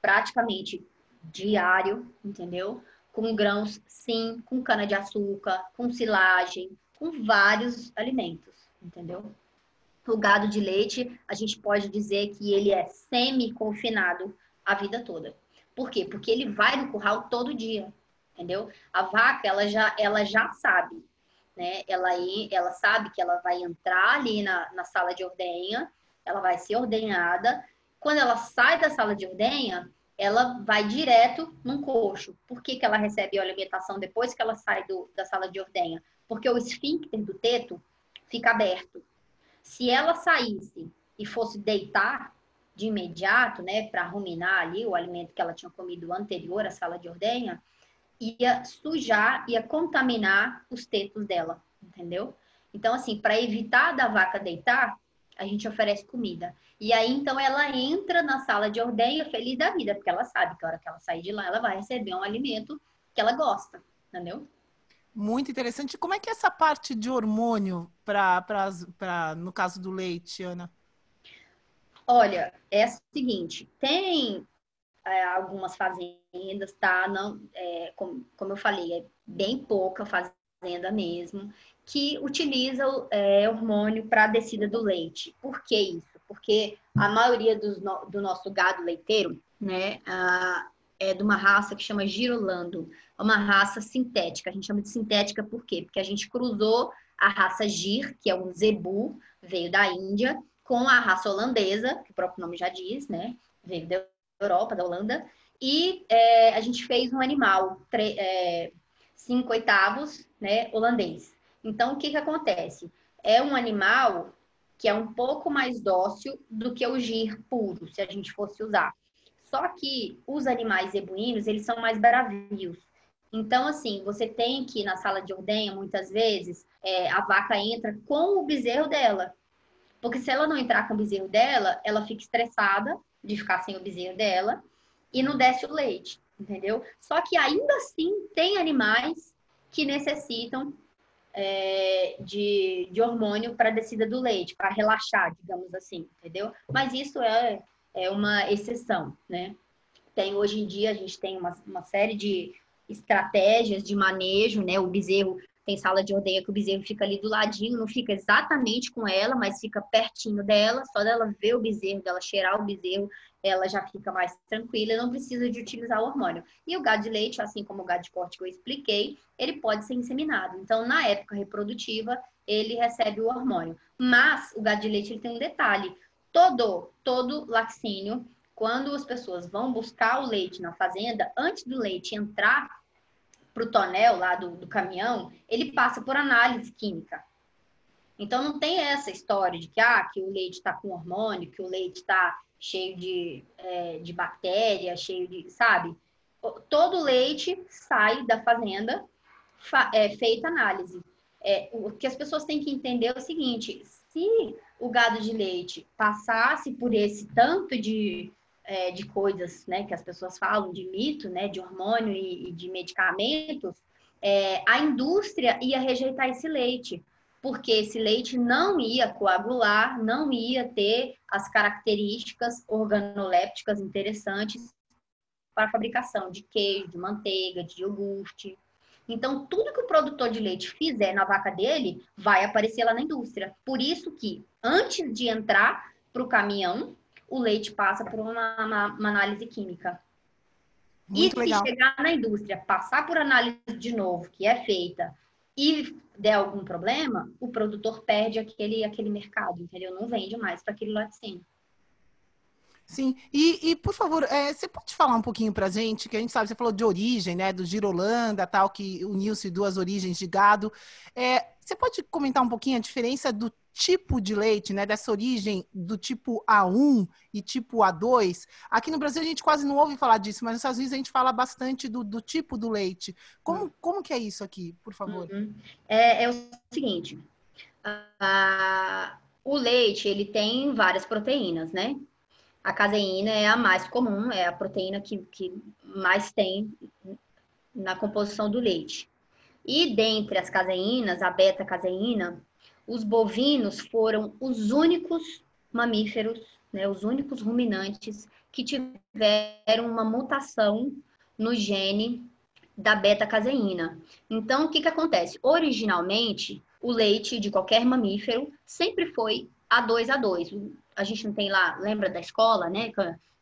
praticamente diário, entendeu? Com grãos, sim, com cana-de-açúcar, com silagem, com vários alimentos, entendeu? O gado de leite, a gente pode dizer que ele é semi-confinado a vida toda. Por quê? Porque ele vai no curral todo dia, entendeu? A vaca, ela já, ela já sabe né? Ela, ela sabe que ela vai entrar ali na, na sala de ordenha, ela vai ser ordenhada. Quando ela sai da sala de ordenha, ela vai direto num coxo. Por que, que ela recebe a alimentação depois que ela sai do, da sala de ordenha? Porque o esfíncter do teto fica aberto. Se ela saísse e fosse deitar de imediato, né, para ruminar ali o alimento que ela tinha comido anterior à sala de ordenha, ia sujar, ia contaminar os tetos dela, entendeu? Então, assim, para evitar da vaca deitar, a gente oferece comida. E aí, então, ela entra na sala de ordenha feliz da vida, porque ela sabe que a hora que ela sair de lá, ela vai receber um alimento que ela gosta, entendeu? Muito interessante. Como é que é essa parte de hormônio para, no caso do leite, Ana? Olha, é o seguinte, tem é, algumas fazendas, tá? Não, é, como, como eu falei, é bem pouca fazenda mesmo, que utiliza é, hormônio para a descida do leite. Por que isso? Porque a maioria dos, do nosso gado leiteiro, né, a, é de uma raça que chama girolando, é uma raça sintética. A gente chama de sintética por quê? Porque a gente cruzou a raça gir, que é um zebu, veio da Índia, com a raça holandesa, que o próprio nome já diz, né? Veio da Europa, da Holanda. E é, a gente fez um animal, é, cinco oitavos, né, holandês. Então, o que, que acontece? É um animal que é um pouco mais dócil do que o gir puro, se a gente fosse usar. Só que os animais zebuínos, eles são mais bravios. Então, assim, você tem que, na sala de ordenha, muitas vezes, é, a vaca entra com o bezerro dela. Porque se ela não entrar com o bezerro dela, ela fica estressada de ficar sem o bezerro dela e não desce o leite, entendeu? Só que ainda assim tem animais que necessitam é, de, de hormônio para descida do leite, para relaxar, digamos assim, entendeu? Mas isso é, é uma exceção, né? Tem hoje em dia a gente tem uma, uma série de estratégias de manejo, né? O bezerro tem sala de ordenha que o bezerro fica ali do ladinho, não fica exatamente com ela, mas fica pertinho dela, só dela ver o bezerro, dela cheirar o bezerro, ela já fica mais tranquila, não precisa de utilizar o hormônio. E o gado de leite, assim como o gado de corte que eu expliquei, ele pode ser inseminado. Então, na época reprodutiva, ele recebe o hormônio. Mas o gado de leite ele tem um detalhe: todo, todo laticínio, quando as pessoas vão buscar o leite na fazenda, antes do leite entrar para o tonel lá do, do caminhão, ele passa por análise química. Então não tem essa história de que, ah, que o leite está com hormônio, que o leite está cheio de, é, de bactéria, cheio de, sabe? Todo leite sai da fazenda fa é, feita análise. É, o que as pessoas têm que entender é o seguinte: se o gado de leite passasse por esse tanto de é, de coisas né, que as pessoas falam, de mito, né, de hormônio e, e de medicamentos, é, a indústria ia rejeitar esse leite, porque esse leite não ia coagular, não ia ter as características organolépticas interessantes para a fabricação de queijo, de manteiga, de iogurte. Então, tudo que o produtor de leite fizer na vaca dele vai aparecer lá na indústria. Por isso que, antes de entrar para o caminhão, o leite passa por uma, uma, uma análise química. Muito e legal. se chegar na indústria, passar por análise de novo, que é feita, e der algum problema, o produtor perde aquele, aquele mercado, entendeu? Não vende mais para aquele laticínio. Sim, e, e por favor, é, você pode falar um pouquinho para a gente, que a gente sabe, você falou de origem, né, do Girolanda, tal, que uniu-se duas origens de gado. É, você pode comentar um pouquinho a diferença do tipo de leite, né, dessa origem do tipo A1 e tipo A2? Aqui no Brasil a gente quase não ouve falar disso, mas nos Estados Unidos a gente fala bastante do, do tipo do leite. Como, uhum. como que é isso aqui, por favor? Uhum. É, é, o seguinte, o leite, ele tem várias proteínas, né? A caseína é a mais comum, é a proteína que, que mais tem na composição do leite. E dentre as caseínas, a beta-caseína, os bovinos foram os únicos mamíferos, né, os únicos ruminantes que tiveram uma mutação no gene da beta-caseína. Então, o que, que acontece? Originalmente, o leite de qualquer mamífero sempre foi A2A2 a gente não tem lá, lembra da escola, né?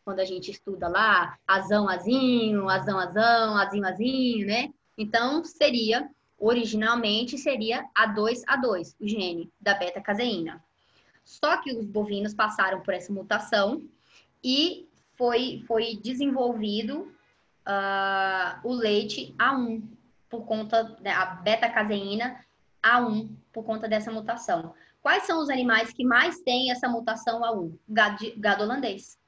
Quando a gente estuda lá, azão, azinho, azão, azão, azinho, azinho, né? Então, seria, originalmente, seria A2, A2, o gene da beta-caseína. Só que os bovinos passaram por essa mutação e foi, foi desenvolvido uh, o leite A1, por conta da né, beta-caseína A1, por conta dessa mutação. Quais são os animais que mais têm essa mutação A1? Gado, gado holandês,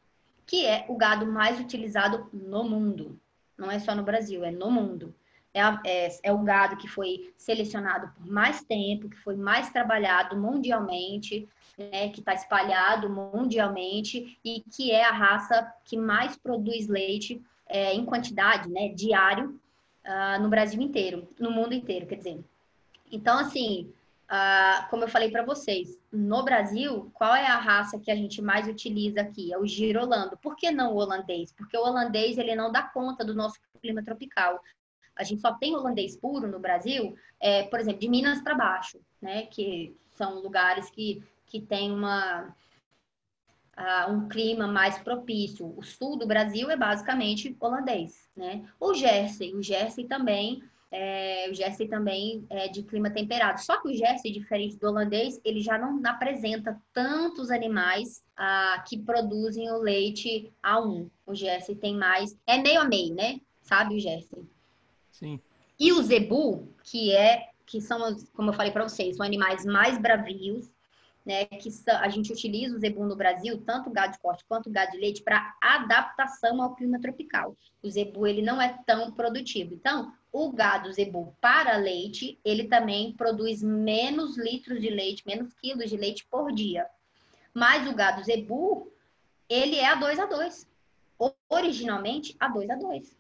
que é o gado mais utilizado no mundo. Não é só no Brasil, é no mundo. É, é, é, o gado que foi selecionado por mais tempo, que foi mais trabalhado mundialmente, né, que está espalhado mundialmente e que é a raça que mais produz leite é, em quantidade, né, diário, uh, no Brasil inteiro, no mundo inteiro, quer dizer. Então, assim, uh, como eu falei para vocês, no Brasil, qual é a raça que a gente mais utiliza aqui? É o girolando. Por que não o holandês? Porque o holandês ele não dá conta do nosso clima tropical. A gente só tem holandês puro no Brasil, é, por exemplo, de Minas para baixo, né? Que são lugares que, que tem uma uh, um clima mais propício. O sul do Brasil é basicamente holandês, né? O Jersey, o Jersey também é, o Jersey também é de clima temperado. Só que o Jersey, diferente do holandês, ele já não apresenta tantos animais ah, que produzem o leite A1. O Jersey tem mais. É meio a meio, né? Sabe o Jersey? Sim. E o Zebu, que é que são, como eu falei para vocês, são animais mais bravios, né, que a gente utiliza o zebu no Brasil, tanto o gado de corte quanto o gado de leite, para adaptação ao clima tropical. O zebu ele não é tão produtivo. Então, o gado zebu para leite, ele também produz menos litros de leite, menos quilos de leite por dia. Mas o gado zebu, ele é a 2 a 2. Originalmente, a 2 a 2.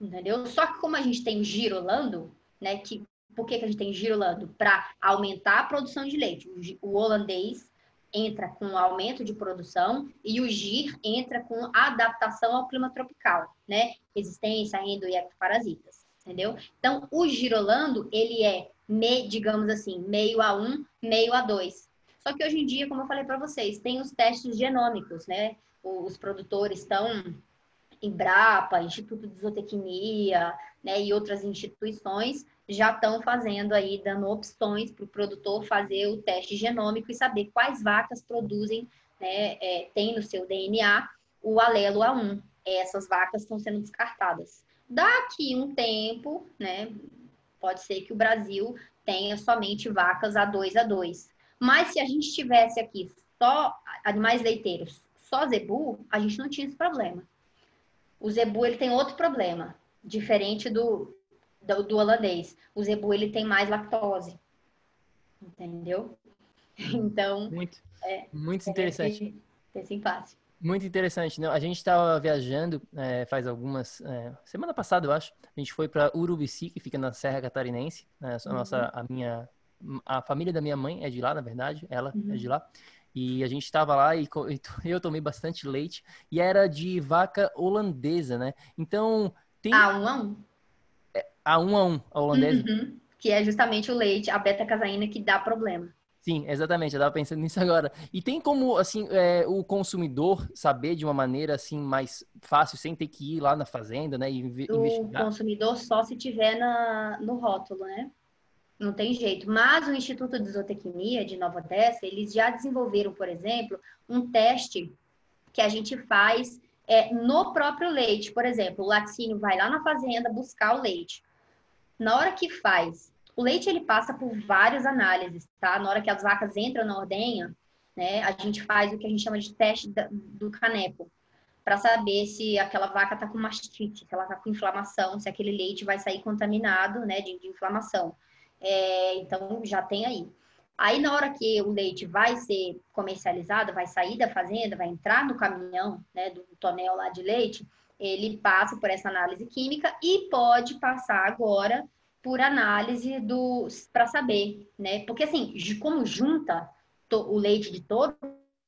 Entendeu? Só que como a gente tem girolando, né, que por que, que a gente tem girolando? Para aumentar a produção de leite. O, holandês entra com aumento de produção e o GIR entra com adaptação ao clima tropical, né? Resistência a endo e ectoparasitas, entendeu? Então, o girolando, ele é, me, digamos assim, meio a um, meio a dois. Só que hoje em dia, como eu falei para vocês, tem os testes genômicos, né? Os produtores estão Embrapa, Instituto de Zootecnia, né, e outras instituições já estão fazendo aí, dando opções para o produtor fazer o teste genômico e saber quais vacas produzem, né, é, tem no seu DNA o alelo A1. Essas vacas estão sendo descartadas. Daqui um tempo, né, pode ser que o Brasil tenha somente vacas A2 A2. Mas se a gente tivesse aqui só animais leiteiros, só zebu, a gente não tinha esse problema. O zebu ele tem outro problema, diferente do, do, do holandês. O zebu ele tem mais lactose. Entendeu? Então. Muito, é, muito interessante. É simpático. Muito interessante. Né? A gente estava viajando é, faz algumas. É, semana passada, eu acho. A gente foi para Urubici, que fica na Serra Catarinense. Né? A, nossa, uhum. a, minha, a família da minha mãe é de lá, na verdade. Ela uhum. é de lá. E a gente estava lá e, eu tomei bastante leite. E era de vaca holandesa, né? Então. Tem... A um a um? a um a um, a holandesa. Uhum, que é justamente o leite, a beta-caseína que dá problema. Sim, exatamente. Eu estava pensando nisso agora. E tem como, assim, é, o consumidor saber de uma maneira, assim, mais fácil, sem ter que ir lá na fazenda, né? E investigar? O consumidor só se tiver na, no rótulo, né? Não tem jeito. Mas o Instituto de Zootecnia de Nova Odessa, eles já desenvolveram, por exemplo, um teste que a gente faz é, no próprio leite. Por exemplo, o laticínio vai lá na fazenda buscar o leite. Na hora que faz, o leite ele passa por várias análises, tá? Na hora que as vacas entram na ordenha, né, a gente faz o que a gente chama de teste do caneco, para saber se aquela vaca está com mastite, se ela está com inflamação, se aquele leite vai sair contaminado, né, de, de inflamação. É, então já tem aí. Aí na hora que o leite vai ser comercializado, vai sair da fazenda, vai entrar no caminhão, né, do tonel lá de leite, ele passa por essa análise química e pode passar agora por análise dos para saber, né? Porque assim, como junta o leite de todos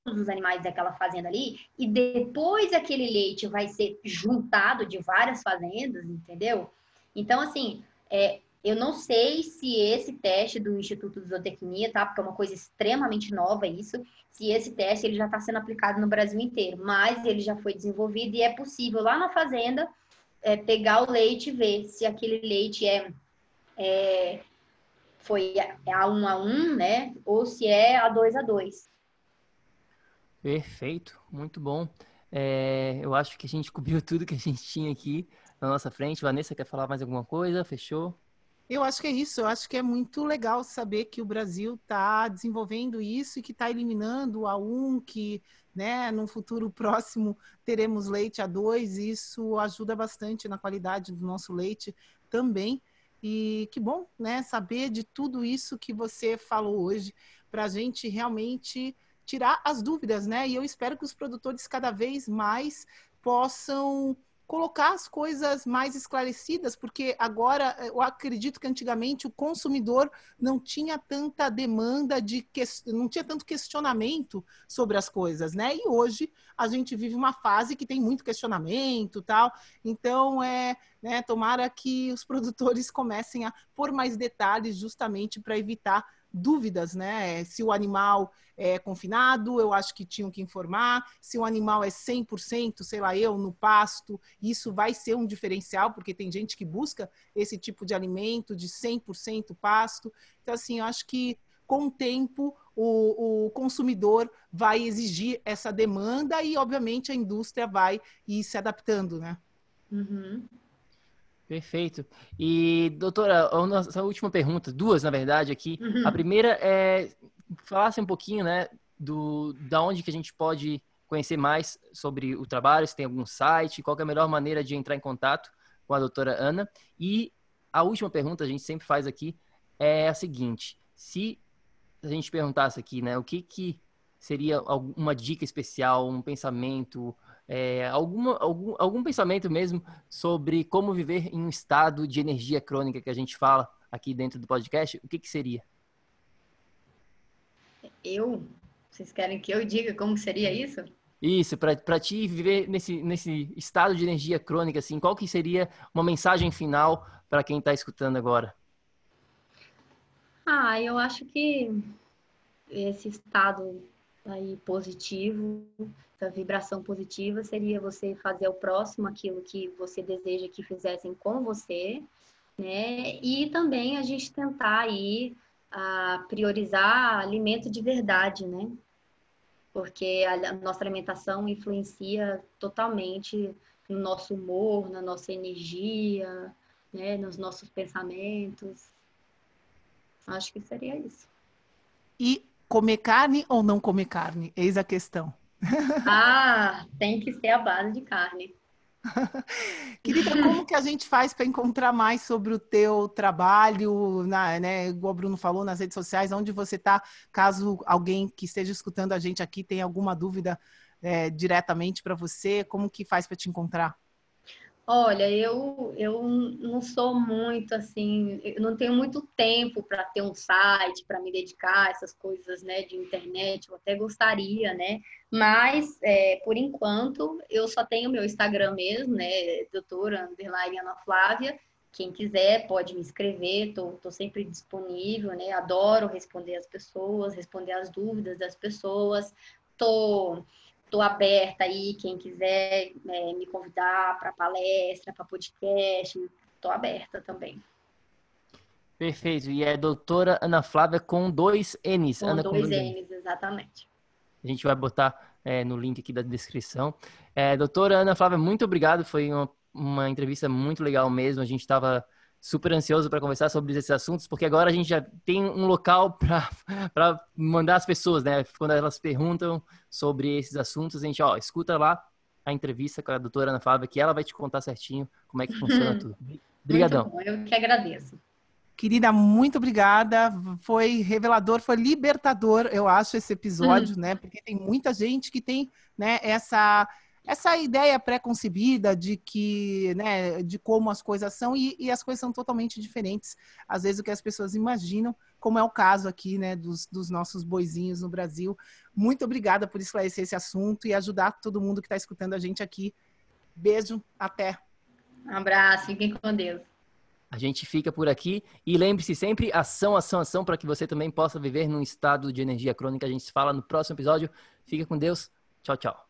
os animais daquela fazenda ali e depois aquele leite vai ser juntado de várias fazendas, entendeu? Então assim, é, eu não sei se esse teste do Instituto de Zootecnia, tá? Porque é uma coisa extremamente nova isso. Se esse teste ele já está sendo aplicado no Brasil inteiro, mas ele já foi desenvolvido e é possível lá na fazenda é, pegar o leite e ver se aquele leite é, é foi A1 a 1, né? Ou se é A2 a 2. Perfeito, muito bom. É, eu acho que a gente cobriu tudo que a gente tinha aqui na nossa frente. Vanessa, quer falar mais alguma coisa? Fechou? Eu acho que é isso. Eu acho que é muito legal saber que o Brasil está desenvolvendo isso e que está eliminando a um, que né, num futuro próximo teremos leite a dois. Isso ajuda bastante na qualidade do nosso leite também. E que bom, né, saber de tudo isso que você falou hoje, para a gente realmente tirar as dúvidas, né? E eu espero que os produtores cada vez mais possam colocar as coisas mais esclarecidas, porque agora eu acredito que antigamente o consumidor não tinha tanta demanda de que... não tinha tanto questionamento sobre as coisas, né? E hoje a gente vive uma fase que tem muito questionamento, tal. Então é, né, tomara que os produtores comecem a pôr mais detalhes justamente para evitar dúvidas, né? Se o animal é confinado, eu acho que tinham que informar. Se o animal é 100%, sei lá, eu, no pasto, isso vai ser um diferencial, porque tem gente que busca esse tipo de alimento de 100% pasto. Então, assim, eu acho que com o tempo o, o, consumidor vai exigir essa demanda e, obviamente, a indústria vai ir se adaptando, né? Uhum. Perfeito. E, doutora, a nossa última pergunta, duas, na verdade, aqui. Uhum. A primeira é falasse um pouquinho, né, do da onde que a gente pode conhecer mais sobre o trabalho, se tem algum site, qual é a melhor maneira de entrar em contato com a doutora Ana. E a última pergunta a gente sempre faz aqui é a seguinte: se a gente perguntasse aqui, né, o que que seria alguma dica especial, um pensamento, é, alguma, algum, algum pensamento mesmo sobre como viver em um estado de energia crônica que a gente fala aqui dentro do podcast, o que, que seria? Eu? Vocês querem que eu diga como seria isso? Isso, para ti viver nesse, nesse estado de energia crônica, assim, qual que seria uma mensagem final para quem está escutando agora? Ah, eu acho que esse estado aí positivo, essa vibração positiva seria você fazer ao próximo aquilo que você deseja que fizessem com você, né? E também a gente tentar aí a priorizar alimento de verdade, né? Porque a nossa alimentação influencia totalmente no nosso humor, na nossa energia, né, nos nossos pensamentos. Acho que seria isso. E comer carne ou não comer carne? Eis a questão. Ah, tem que ser a base de carne. Querida, como que a gente faz para encontrar mais sobre o teu trabalho, na, né, igual o Bruno falou, nas redes sociais, onde você está, caso alguém que esteja escutando a gente aqui tenha alguma dúvida é, diretamente para você, como que faz para te encontrar? Olha, eu, eu não sou muito assim, eu não tenho muito tempo para ter um site, para me dedicar a essas coisas, né, de internet, eu até gostaria, né, mas, é, por enquanto, eu só tenho meu Instagram mesmo, né, doutora, underline Ana Flávia, quem quiser pode me escrever, tô, tô sempre disponível, né, adoro responder as pessoas, responder as dúvidas das pessoas, tô Estou aberta aí, quem quiser é, me convidar para palestra, para podcast, estou aberta também. Perfeito. E é doutora Ana Flávia com dois N's. Com Ana dois com N's, exatamente. A gente vai botar é, no link aqui da descrição. É, doutora Ana Flávia, muito obrigado. Foi uma, uma entrevista muito legal mesmo. A gente estava super ansioso para conversar sobre esses assuntos, porque agora a gente já tem um local para mandar as pessoas, né? Quando elas perguntam sobre esses assuntos, a gente, ó, escuta lá a entrevista com a doutora Ana Flávia, que ela vai te contar certinho como é que funciona tudo. Obrigadão. Eu que agradeço. Querida, muito obrigada. Foi revelador, foi libertador, eu acho, esse episódio, uhum. né? Porque tem muita gente que tem, né, essa essa ideia pré-concebida de que, né, de como as coisas são e, e, as coisas são totalmente diferentes, às vezes o que as pessoas imaginam, como é o caso aqui, né, dos, dos nossos boizinhos no Brasil. Muito obrigada por esclarecer esse assunto e ajudar todo mundo que está escutando a gente aqui. Beijo, até. Um abraço, fiquem com Deus. A gente fica por aqui e lembre-se sempre ação, ação, ação para que você também possa viver num estado de energia crônica. A gente se fala no próximo episódio. Fica com Deus. Tchau, tchau.